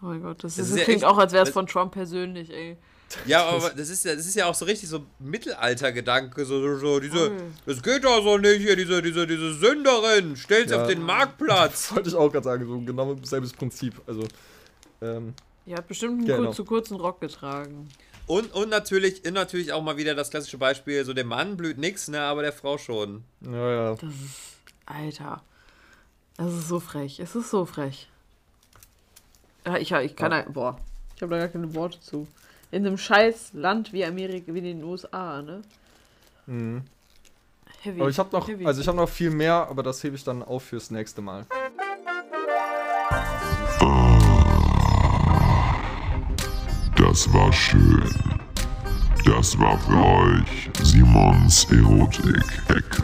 Oh mein Gott, das, Das ist, ist das ja klingt echt- auch, als wäre es von Trump persönlich, ey. Ja, aber das ist ja, das ist ja auch so richtig so Mittelalter-Gedanke, so, so, so diese, Voll. das geht doch so nicht hier, diese, diese, diese Sünderin, stell's Ja. auf den Marktplatz. das [LAUGHS] wollte ich auch gerade sagen, so genau selbes Prinzip. Also, ähm, Ihr habt bestimmt einen Genau. zu kurzen Rock getragen. Und, und natürlich, und natürlich auch mal wieder das klassische Beispiel, so dem Mann blüht nix, ne, aber der Frau schon. ja, ja. Das ist, Alter. Das ist so frech. Es ist so frech. Ja, ich, ich kann, da, boah, ich habe da gar keine Worte zu. In einem scheiß Land wie Amerika, wie den USA, ne? Mhm. Heavy. Aber ich habe noch, Heavy. also ich habe noch viel mehr, aber das hebe ich dann auf fürs nächste Mal. Das war schön. Das war für euch Simons Erotik-Ecke.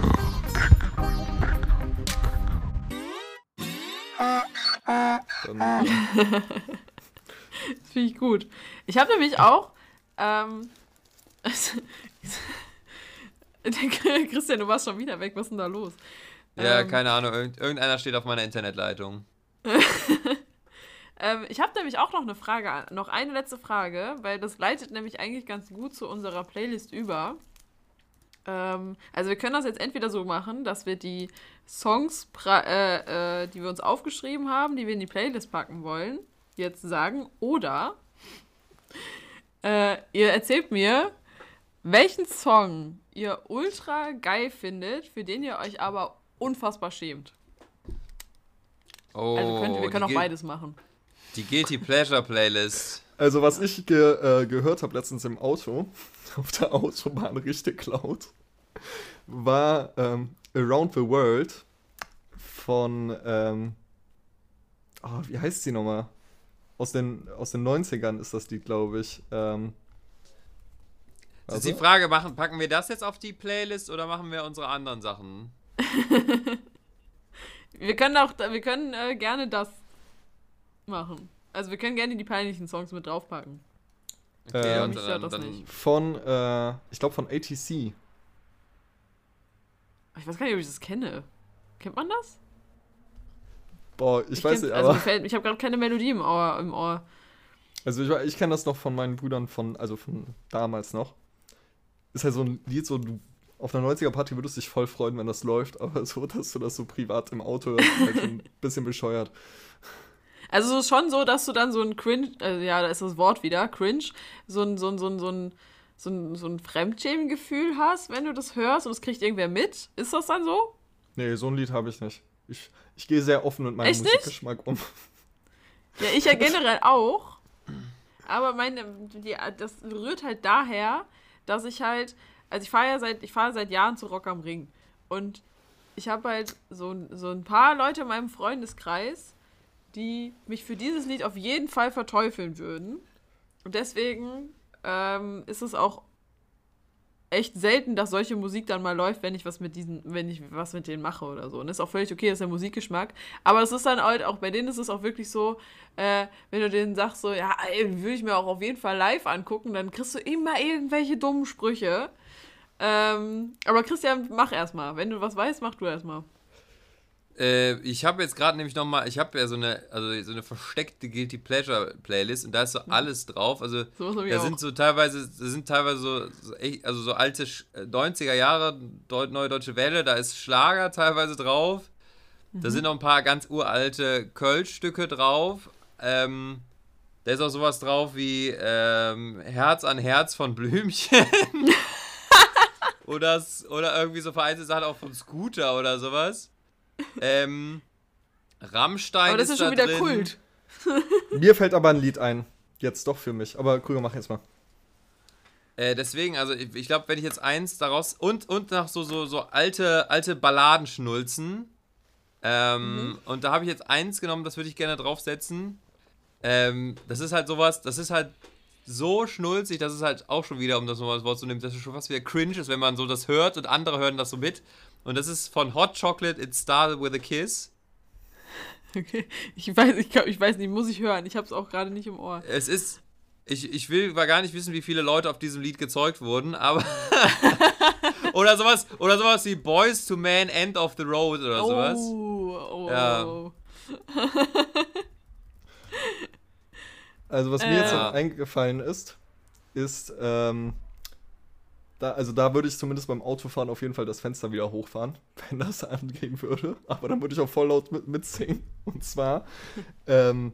Dann, [LAUGHS] [LAUGHS] Finde ich gut. Ich habe nämlich auch. Ähm, [LAUGHS] Christian, du warst schon wieder weg. Was ist denn da los? Ja, Ähm, keine Ahnung, irgend, irgendeiner steht auf meiner Internetleitung. [LAUGHS] Ähm, ich habe nämlich auch noch eine Frage, noch eine letzte Frage, weil das leitet nämlich eigentlich ganz gut zu unserer Playlist über. Ähm, also wir können das jetzt entweder so machen, dass wir die Songs, äh, äh, die wir uns aufgeschrieben haben, die wir in die Playlist packen wollen, jetzt sagen, oder äh, ihr erzählt mir, welchen Song ihr ultra geil findet, für den ihr euch aber unfassbar schämt. Oh, Also könnt, wir können auch beides machen. Die Guilty Pleasure Playlist. also was ich ge, äh, gehört habe letztens im Auto, [LAUGHS] auf der Autobahn richtig laut, war ähm, Around the World von, ähm, ah, wie heißt sie nochmal? Aus den, aus den 90ern ist das Lied, glaube ich. Ähm, Das ist warte. die Frage, machen, packen wir das jetzt auf die Playlist oder machen wir unsere anderen Sachen? [LAUGHS] Wir können auch, wir können äh, gerne das machen. Also wir können gerne die peinlichen Songs mit draufpacken. Okay, Ähm, dann, das dann nicht. Von, äh, ich glaube von ATC. Ich weiß gar nicht, ob ich das kenne. Kennt man das? Boah, ich, weiß kenn- nicht, also aber. ich habe gerade keine Melodie im Ohr. Im Ohr. Also ich, ich kenne das noch von meinen Brüdern von, also von damals noch. Ist halt so ein Lied, so du auf einer 90er-Party würdest dich voll freuen, wenn das läuft, aber [LAUGHS] so, dass du das so privat im Auto hörst, ist halt schon ein [LAUGHS] bisschen bescheuert. Also es ist schon so, dass du dann so ein Cringe, also ja, da ist das Wort wieder, Cringe, so ein, so ein, so ein, so ein, so ein, so ein Fremdschämen-Gefühl hast, wenn du das hörst und es kriegt irgendwer mit. Ist das dann so? Nee, so ein Lied habe ich nicht. Ich, ich gehe sehr offen mit meinem Echt? Musikgeschmack um. Ja, ich ja [LAUGHS] generell auch. Aber meine, die, das rührt halt daher, dass ich halt, also ich fahre ja seit, ich fahre seit Jahren zu Rock am Ring. Und ich habe halt so, so ein paar Leute in meinem Freundeskreis, die mich für dieses Lied auf jeden Fall verteufeln würden. Und deswegen ähm, ist es auch echt selten, dass solche Musik dann mal läuft, wenn ich was mit diesen, wenn ich was mit denen mache oder so. Und das ist auch völlig okay, das ist der Musikgeschmack. Aber es ist dann halt auch, bei denen ist es auch wirklich so, äh, wenn du denen sagst, so, ja, würde ich mir auch auf jeden Fall live angucken, dann kriegst du immer irgendwelche dummen Sprüche. Ähm, aber Christian, mach erstmal. Wenn du was weißt, mach du erstmal. Äh, ich habe jetzt gerade nämlich nochmal, ich habe ja so eine, also so eine versteckte Guilty Pleasure Playlist und da ist so alles drauf. Also ich da auch. sind so teilweise, da sind teilweise so, so echt, also so alte Sch- äh, 90er Jahre, Neue Deutsche Welle, da ist Schlager teilweise drauf. Da Mhm. sind noch ein paar ganz uralte Kölsch-Stücke drauf. Ähm, da ist auch sowas drauf wie ähm, Herz an Herz von Blümchen. [LAUGHS] oder, oder irgendwie so vereinzelte Sachen auch von Scooter oder sowas. Ähm, Rammstein Aber das ist da schon wieder drin. Kult. [LAUGHS] Mir fällt aber ein Lied ein. Jetzt doch für mich. Aber Krüger, mach jetzt mal. Äh, deswegen, also ich, ich glaube, wenn ich jetzt eins daraus und und nach so so so alte alte Balladen schnulzen. Ähm, Und da habe ich jetzt eins genommen, das würde ich gerne draufsetzen. Ähm, das ist halt sowas, das ist halt so schnulzig, dass es halt auch schon wieder, um das nochmal das Wort zu nehmen, dass es schon fast wieder cringe ist, wenn man so das hört und andere hören das so mit. Und das ist von Hot Chocolate, It Started with a Kiss. Okay. Ich weiß, ich, glaub, ich weiß nicht, muss ich hören. Ich habe es auch gerade nicht im Ohr. Es ist, ich, ich will gar nicht wissen, wie viele Leute auf diesem Lied gezeugt wurden, aber. [LAUGHS] oder sowas, oder sowas wie Boys to Man End of the Road oder sowas. Oh, oh. Ja. [LAUGHS] Also, was mir jetzt Äh. noch eingefallen ist, ist, ähm, da, also da würde ich zumindest beim Autofahren auf jeden Fall das Fenster wieder hochfahren, [LAUGHS] wenn das angehen würde. Aber dann würde ich auch voll laut mit, mitsingen. Und zwar, [LAUGHS] ähm,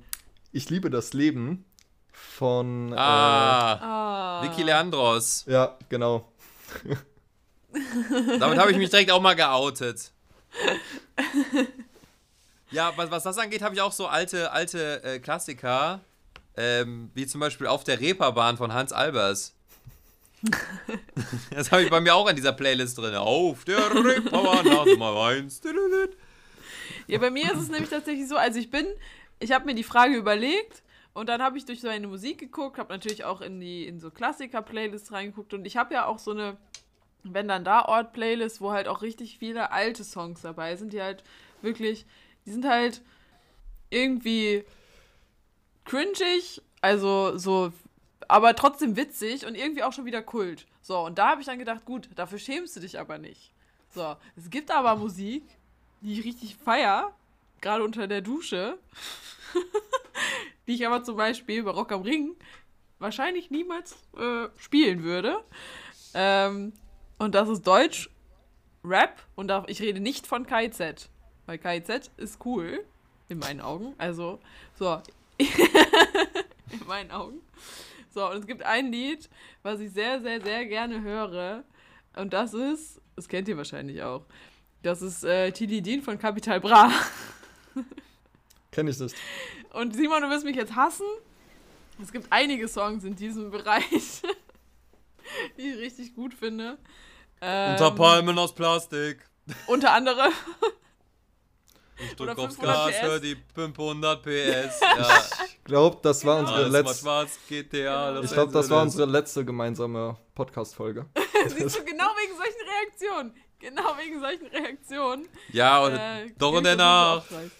ich liebe das Leben von. Ah, Ah. Vicky Leandros. Äh, ja, genau. [LAUGHS] Damit habe ich mich direkt auch mal geoutet. Ja, was, was das angeht, habe ich auch so alte, alte äh, Klassiker, ähm, wie zum Beispiel Auf der Reeperbahn von Hans Albers. [LAUGHS] Das habe ich bei mir auch in dieser Playlist drin. Auf der Reeperbahn, nach Nummer 1. Ja, bei mir ist es nämlich tatsächlich so, also ich bin, ich habe mir die Frage überlegt und dann habe ich durch meine Musik geguckt, habe natürlich auch in die in so Klassiker-Playlists reingeguckt und ich habe ja auch so eine wenn dann da Ort Playlist, wo halt auch richtig viele alte Songs dabei sind, die halt wirklich, die sind halt irgendwie cringig, also so, aber trotzdem witzig und irgendwie auch schon wieder Kult. So, und da habe ich dann gedacht, gut, dafür schämst du dich aber nicht. So, es gibt aber Musik, die ich richtig feier, gerade unter der Dusche, [LAUGHS] die ich aber zum Beispiel bei Rock am Ring wahrscheinlich niemals äh, spielen würde. Ähm, und das ist Deutsch, Rap und da, ich rede nicht von KIZ, weil KIZ ist cool, in meinen Augen. Also, so, [LAUGHS] in meinen Augen. So, und es gibt ein Lied, was ich sehr, sehr, sehr gerne höre. Und das ist, das kennt ihr wahrscheinlich auch. Das ist äh, Tilly Dean von Capital Bra. [LAUGHS] Kenne ich nicht. Und Simon, du wirst mich jetzt hassen. Es gibt einige Songs in diesem Bereich, [LAUGHS] die ich richtig gut finde. Ähm, Unter Palmen aus Plastik. Unter anderem. Ich Oder drück aufs 500 Gas, PS. hör die 500 PS. [LAUGHS] Ja, Ich glaube, das war unsere alles mal letzte. schwarz, GTA. Los Ich glaube, das war unsere letzte gemeinsame Podcast-Folge. [LAUGHS] Siehst du, [LAUGHS] genau wegen solchen Reaktionen. Genau wegen solchen Reaktionen. Ja, und äh, doch gilt in der das Nacht. Aufpreis.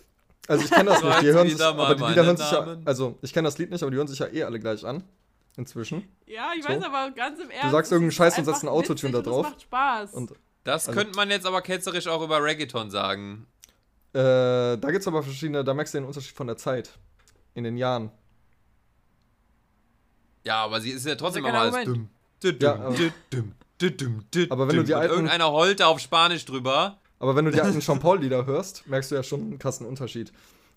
Also ich kenne das nicht, die hören sich, wieder mal aber die Lieder hören sich ja, also ich kenne das Lied nicht, aber die hören sich ja eh alle gleich an. Inzwischen. Ja, ich So. weiß aber ganz im Ernst. sagst es irgendeinen Scheiß und setzt einen Autotune da und drauf. Es macht Spaß. Und Das Also- könnte man jetzt aber ketzerisch auch über Reggaeton sagen. Äh, da gibt es aber verschiedene, da merkst du den Unterschied von der Zeit. In den Jahren. Ja, aber sie ist ja trotzdem kein nochmal Argument. Ja, aber- Aber wenn du die alten- irgendeiner heult da auf Spanisch drüber. Aber wenn du die alten [LAUGHS] Jean Paul-Lieder hörst, merkst du ja schon einen krassen Unterschied.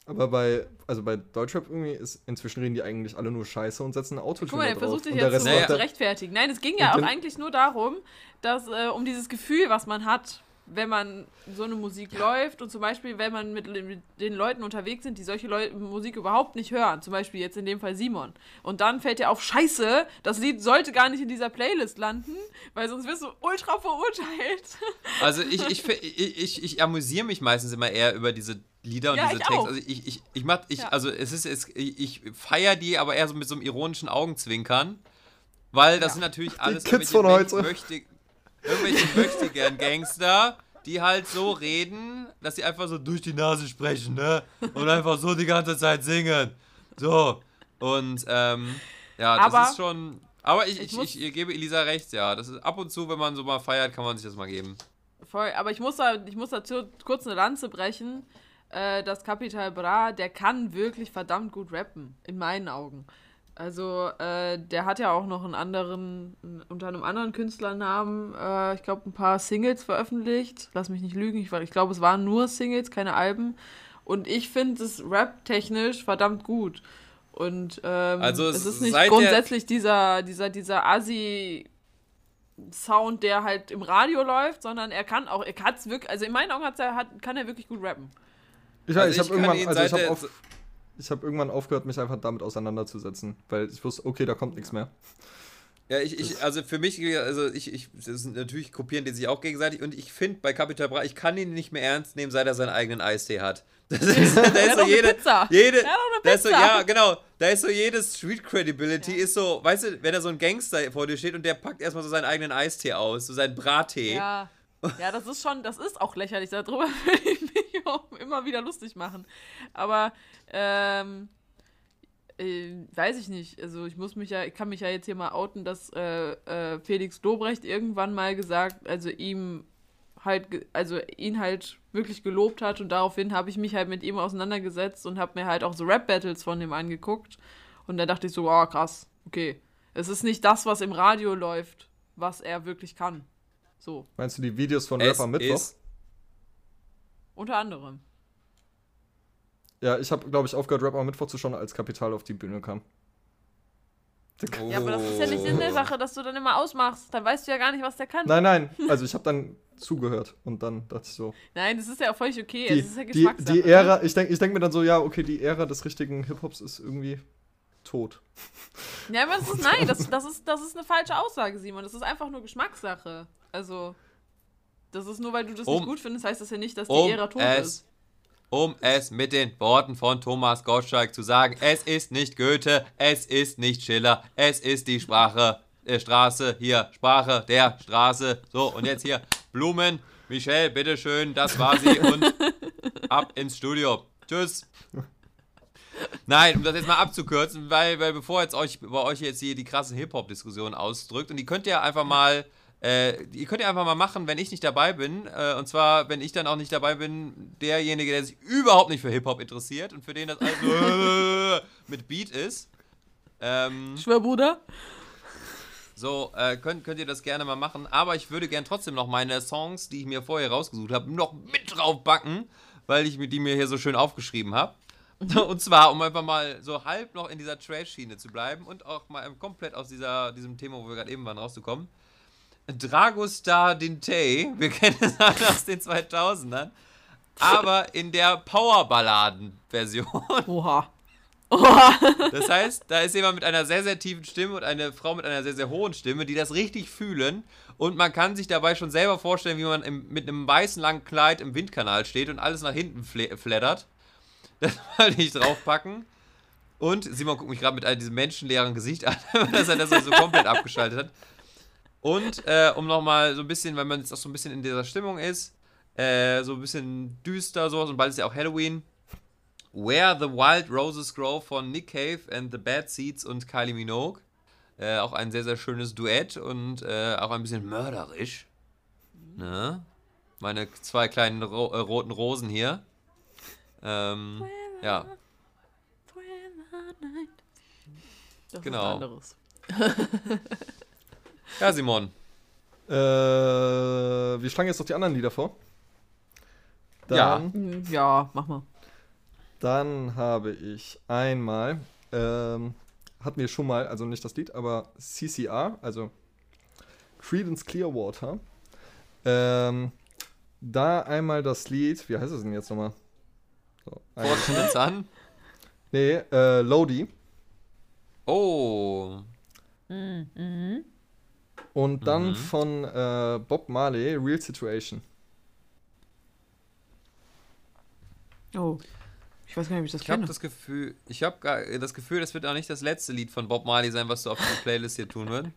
Aber bei, also bei Deutschrap irgendwie ist, inzwischen reden die eigentlich alle nur Scheiße und setzen ein Guck Autotune mal, er versucht sich jetzt zu, Naja. macht zu er- rechtfertigen. Nein, es ging ja Und auch eigentlich nur darum, dass äh, um dieses Gefühl, was man hat, wenn man so eine Musik läuft und zum Beispiel, wenn man mit, mit den Leuten unterwegs sind, die solche Leu Musik überhaupt nicht hören, zum Beispiel jetzt in dem Fall Simon. Und dann fällt dir auf, scheiße, das Lied sollte gar nicht in dieser Playlist landen, weil sonst wirst du ultra verurteilt. [LAUGHS] Also ich, ich, ich, ich, ich amüsiere mich meistens immer eher über diese Lieder und Ja, diese ich Texte. auch. Also ich, ich, ich mach, ich, Ja. also es ist, es, ich, ich feiere die, aber eher so mit so einem ironischen Augenzwinkern. Weil das sind natürlich alles Kids von heute. Möchte, irgendwelche möchte gern Gangster, die halt so reden, dass sie einfach so durch die Nase sprechen, ne? Und einfach so die ganze Zeit singen. So. Und ähm, ja, das Aber- ist schon. Aber ich, Ich ich, ich, gebe Elisa recht, ja. Das ist ab und zu, wenn man so mal feiert, kann man sich das mal geben. Voll, aber ich muss, da, ich muss dazu kurz eine Lanze brechen. Äh, das Capital Bra, der kann wirklich verdammt gut rappen, in meinen Augen. Also, äh, der hat ja auch noch einen anderen, unter einem anderen Künstlernamen, äh, ich glaube, ein paar Singles veröffentlicht. Lass mich nicht lügen, ich, war- ich glaube, es waren nur Singles, keine Alben. Und ich finde es rap-technisch verdammt gut. Und ähm, Also es ist nicht grundsätzlich dieser, dieser, dieser Assi- Sound, der halt im Radio läuft, sondern er kann auch, er kann es wirklich, also in meinen Augen hat's er, hat, kann er wirklich gut rappen. Ich, Also ich ich habe irgendwann, ihn also ich habe auf, ich hab irgendwann aufgehört, mich einfach damit auseinanderzusetzen, weil ich wusste, okay, da kommt nichts mehr. Ja, ich, ich, also für mich, also ich, ich, natürlich kopieren die sich auch gegenseitig und ich finde bei Capital Bra, ich kann ihn nicht mehr ernst nehmen, seit er seinen eigenen Eistee hat. [LAUGHS] Das ist, [LAUGHS] da ist so jede, Pizza. jede, Der hat doch eine da ist so, ja, genau, da ist so jedes Street Credibility ist so, weißt du, wenn da so ein Gangster vor dir steht und der packt erstmal so seinen eigenen Eistee aus, so seinen Brattee. Ja. Ja, das ist schon, das ist auch lächerlich. Darüber [LAUGHS] würde ich [LAUGHS] immer wieder lustig machen. Aber, ähm, äh, weiß ich nicht. Also ich muss mich ja, ich kann mich ja jetzt hier mal outen, dass äh, äh, Felix Lobrecht irgendwann mal gesagt, also ihm halt, also ihn halt wirklich gelobt hat und daraufhin habe ich mich halt mit ihm auseinandergesetzt und habe mir halt auch so Rap-Battles von ihm angeguckt und da dachte ich so, oh krass, okay. Es ist nicht das, was im Radio läuft, was er wirklich kann. So, Meinst du die Videos von Es Rapper Mittwoch? ist, unter anderem. Ja, ich habe, glaube ich, aufgehört, Rapper Mittwoch zu schauen, als Kapital auf die Bühne kam. Ja, aber das ist ja nicht Sinn der Sache, dass du dann immer ausmachst. Dann weißt du ja gar nicht, was der kann. Nein, nein, also ich habe dann zugehört und dann dachte ich so, Nein, das ist ja auch völlig okay. die, es ist ja die, Geschmackssache. die Ära, ich denke ich denk mir dann so, ja, okay, die Ära des richtigen Hip-Hops ist irgendwie tot. Ne? Ja, aber das ist, nein, das, das, ist, das ist eine falsche Aussage, Simon. Das ist einfach nur Geschmackssache. Also, das ist nur, weil du das Um- nicht gut findest, heißt das ja nicht, dass die um Ära tot es, ist. um es mit den Worten von Thomas Gottschalk zu sagen, es ist nicht Goethe, es ist nicht Schiller, es ist die Sprache der Straße, hier, Sprache der Straße. So, und jetzt hier, Blumen, Michelle, bitteschön, das war sie und [LAUGHS] ab ins Studio. Tschüss. Nein, um das jetzt mal abzukürzen, weil, weil bevor jetzt euch bei euch jetzt hier die krasse Hip-Hop-Diskussion ausdrückt, und die könnt ihr einfach mal, äh, die könnt ihr einfach mal machen, wenn ich nicht dabei bin. Äh, und zwar, wenn ich dann auch nicht dabei bin, derjenige, der sich überhaupt nicht für Hip-Hop interessiert und für den das alles so [LAUGHS] mit Beat ist. Ähm, Ich schwör, Bruder. so, äh, könnt, könnt ihr das gerne mal machen. Aber ich würde gern trotzdem noch meine Songs, die ich mir vorher rausgesucht habe, noch mit drauf backen, weil ich die mir hier so schön aufgeschrieben habe. Und zwar, um einfach mal so halb noch in dieser Trash-Schiene zu bleiben und auch mal komplett aus dieser, diesem Thema, wo wir gerade eben waren, rauszukommen. Dragostar Dintei, wir kennen es [LAUGHS] alle aus den 2000ern, aber in der Powerballaden-Version. Oha. Oha. Das heißt, da ist jemand mit einer sehr, sehr tiefen Stimme und eine Frau mit einer sehr, sehr hohen Stimme, die das richtig fühlen. Und man kann sich dabei schon selber vorstellen, wie man im, mit einem weißen langen Kleid im Windkanal steht und alles nach hinten flattert. Das wollte ich draufpacken. Und Simon guckt mich gerade mit all diesem menschenleeren Gesicht an, [LAUGHS] dass er das so komplett abgeschaltet hat. Und äh, um nochmal so ein bisschen, wenn man jetzt auch so ein bisschen in dieser Stimmung ist, äh, so ein bisschen düster sowas und bald ist ja auch Halloween. Where the Wild Roses Grow von Nick Cave and the Bad Seeds und Kylie Minogue. Äh, auch ein sehr, sehr schönes Duett und äh, auch ein bisschen mörderisch. Ne? Meine zwei kleinen ro äh, roten Rosen hier. Ähm, ja, Das Genau. [LAUGHS] ja, Simon. Äh, wir schlagen jetzt noch die anderen Lieder vor. Dann, Hm, Ja, mach mal. dann habe ich einmal, ähm, hatten wir schon mal, also nicht das Lied, aber CCR, also Credence Clearwater. Ähm, da einmal das Lied, wie heißt es denn jetzt nochmal? So, Fortschritt an. nee, äh, Lodi. Oh. Und dann Mhm. von äh, Bob Marley, Real Situation. Oh. Ich weiß gar nicht, ob ich das Ich habe kenne. das Gefühl, ich habe das Gefühl, das wird auch nicht das letzte Lied von Bob Marley sein, was du auf die [LAUGHS] Playlist hier tun wird.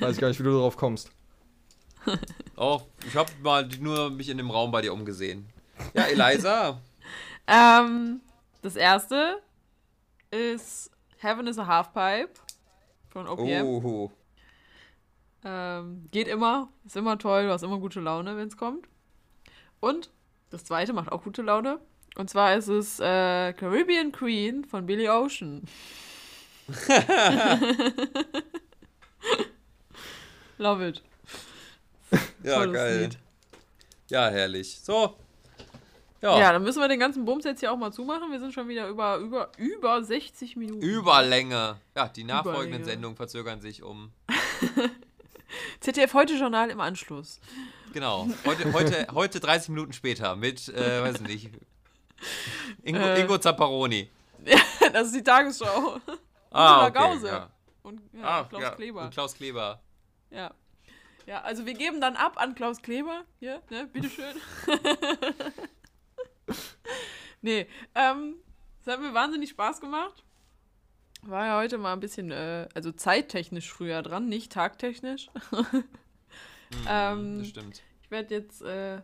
Weiß ich gar nicht, wie du darauf kommst. Auch, [LAUGHS] ich habe mal nur mich in dem Raum bei dir umgesehen. Ja, Eliza. [LAUGHS] Ähm, das erste ist Heaven is a Halfpipe von OPM. Oh. Ähm, geht immer, ist immer toll, du hast immer gute Laune, wenn es kommt. Und das zweite macht auch gute Laune. Und zwar ist es äh, Caribbean Queen von Billy Ocean. [LAUGHS] Love it. Ja, Tolles geil. Lied. Ja, herrlich. So. Ja, Ja, dann müssen wir den ganzen Bums jetzt hier auch mal zumachen. Wir sind schon wieder über, über, über 60 Minuten. Überlänge. Ja, die nachfolgenden Überlänge. Sendungen verzögern sich um. [LAUGHS] ZDF Heute Journal im Anschluss. Genau. Heute, heute, heute 30 Minuten später mit, äh, weiß nicht. Ingo, Äh. Ingo Zapparoni. Das ist die Tagesschau. Ah, Ursula okay, Gause. ja. Und ja, Ah, Klaus. Kleber. Und Klaus Kleber. Ja. Ja, also wir geben dann ab an Klaus Kleber. Hier, ne, bitteschön. [LAUGHS] nee, ähm, es hat mir wahnsinnig Spaß gemacht. War ja heute mal ein bisschen, äh, also zeittechnisch früher dran, nicht tagtechnisch. [LAUGHS] Ähm, Das stimmt. Ich werde jetzt, äh,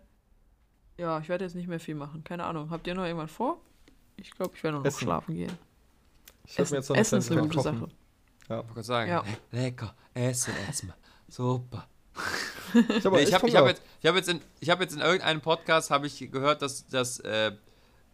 ja, ich werde jetzt nicht mehr viel machen. Keine Ahnung. Habt ihr noch irgendwann vor? Ich glaube, ich werde noch Essen. schlafen gehen. Ich hab Essen, mir jetzt noch eine Essen ist eine gute kochen. Sache. Ich wollte gerade sagen, Ja. [LAUGHS] lecker, essen erstmal. Super. Ich habe Nee, hab Hunger. jetzt, ich hab jetzt, in, ich hab jetzt in irgendeinem Podcast habe ich gehört, dass, dass äh,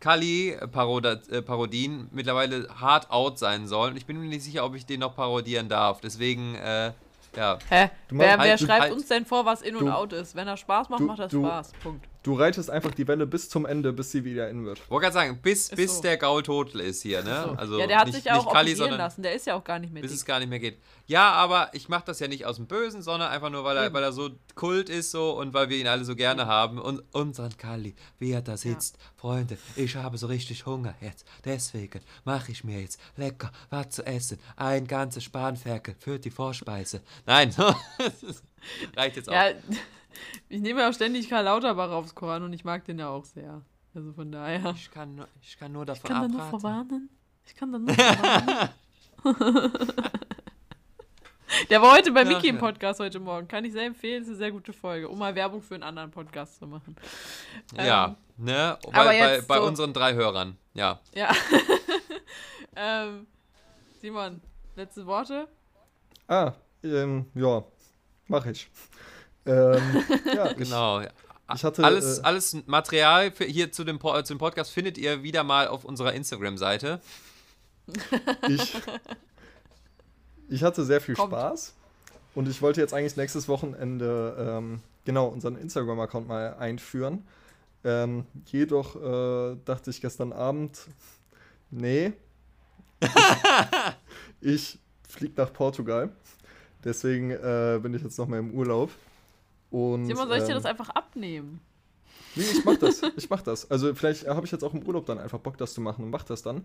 Kali-Parodien mittlerweile hard out sein sollen. Ich bin mir nicht sicher, ob ich den noch parodieren darf. Deswegen, äh, ja. Hä? Du Wer, halt- schreibt halt- uns denn vor, was in und out ist? Wenn er Spaß macht, du- macht das du- Spaß. Punkt. Du reitest einfach die Welle bis zum Ende, bis sie wieder in wird. Wollte gerade sagen, bis, Ist bis so. der Gaul total ist hier, ne? So. Also ja, der hat nicht, sich ja auch Kali, lassen. Der ist ja auch gar nicht mehr bis es dick. gar nicht mehr geht. Ja, aber ich mache das ja nicht aus dem Bösen, sondern einfach nur, weil er, weil er so Kult ist so und weil wir ihn alle so gerne haben. Und unseren Kali, wie er da sitzt. Freunde, ich habe so richtig Hunger jetzt. Deswegen mache ich mir jetzt lecker was zu essen. Ein ganzes Spanferkel für die Vorspeise. Nein, [LAUGHS] reicht jetzt auch. Ja, ich nehme ja auch ständig Karl Lauterbach aufs Koran und ich mag den ja auch sehr. Also von daher. Ich kann, nur- ich kann nur davon Ich kann da [LAUGHS] nur verwarnen. Ich kann da nur verwarnen. Der war heute bei Mickey im. Podcast heute Morgen. Kann ich sehr empfehlen. Ist eine sehr gute Folge, um mal Werbung für einen anderen Podcast zu machen. Ja, ne? Bei, aber bei, jetzt bei so- unseren drei Hörern. Ja. Ja. [LAUGHS] ähm, Simon, letzte Worte? Ah, ähm, ja, mach ich. Ähm, ja, [LAUGHS] ich, Genau. ich hatte. Alles, äh, alles Material hier zu dem, Po- zu dem Podcast findet ihr wieder mal auf unserer Instagram-Seite. ich, ich hatte sehr viel Kommt. Spaß und ich wollte jetzt eigentlich nächstes Wochenende ähm, genau unseren Instagram-Account mal einführen. Ähm, jedoch äh, dachte ich gestern Abend, nee, [LAUGHS] ich, ich fliege nach Portugal. Deswegen äh, bin ich jetzt noch mal im Urlaub. Und, Simon, soll ich dir ähm, das einfach abnehmen? Nee, ich mach das. [LAUGHS] Ich mach das. Also vielleicht habe ich jetzt auch im Urlaub dann einfach Bock, das zu machen und mach das dann.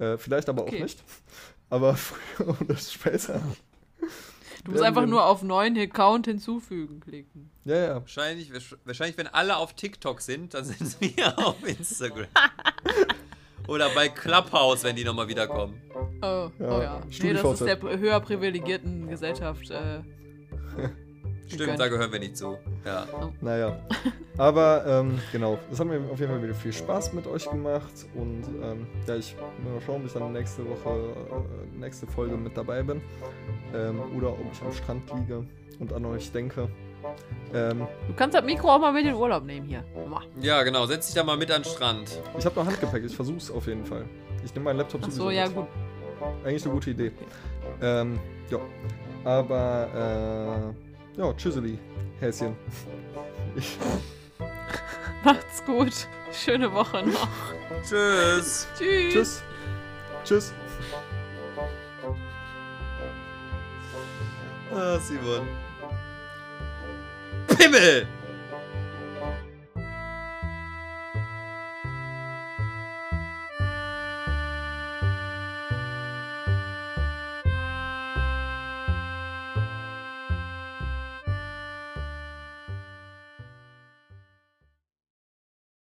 Äh, vielleicht aber Okay. auch nicht. Aber [LAUGHS] früher oder später. Du musst einfach nur auf neuen Account hinzufügen klicken. Ja, ja. Wahrscheinlich, wahrscheinlich, wenn alle auf TikTok sind, dann sind [LAUGHS] wir auf Instagram. Oder bei Clubhouse, wenn die nochmal wiederkommen. Oh, Ja, oh ja. Nee, das ist der höher privilegierten Gesellschaft äh, Stimmt, Gegönnt. da gehören wir nicht zu. Ja. Naja. Aber ähm, genau, es hat mir auf jeden Fall wieder viel Spaß mit euch gemacht. Und ähm, ja, ich will mal schauen, ob ich dann nächste Woche, äh, nächste Folge mit dabei bin. Ähm, oder ob ich am Strand liege und an euch denke. Ähm, Du kannst das Mikro auch mal mit in den Urlaub nehmen hier. Mua. ja, genau. Setz dich da mal mit an den Strand. ich habe noch Handgepäck, ich versuch's auf jeden Fall. Ich nehme meinen Laptop Ach sowieso so, ja mit. gut. Eigentlich eine gute Idee. Ähm, ja. Aber, äh, ja, tschüsseli, Häschen. Ich, [LAUGHS] Macht's gut. Schöne Woche noch. Tschüss. Tschüss. tschüss. Tschüss. Ah, Simon. Pimmel!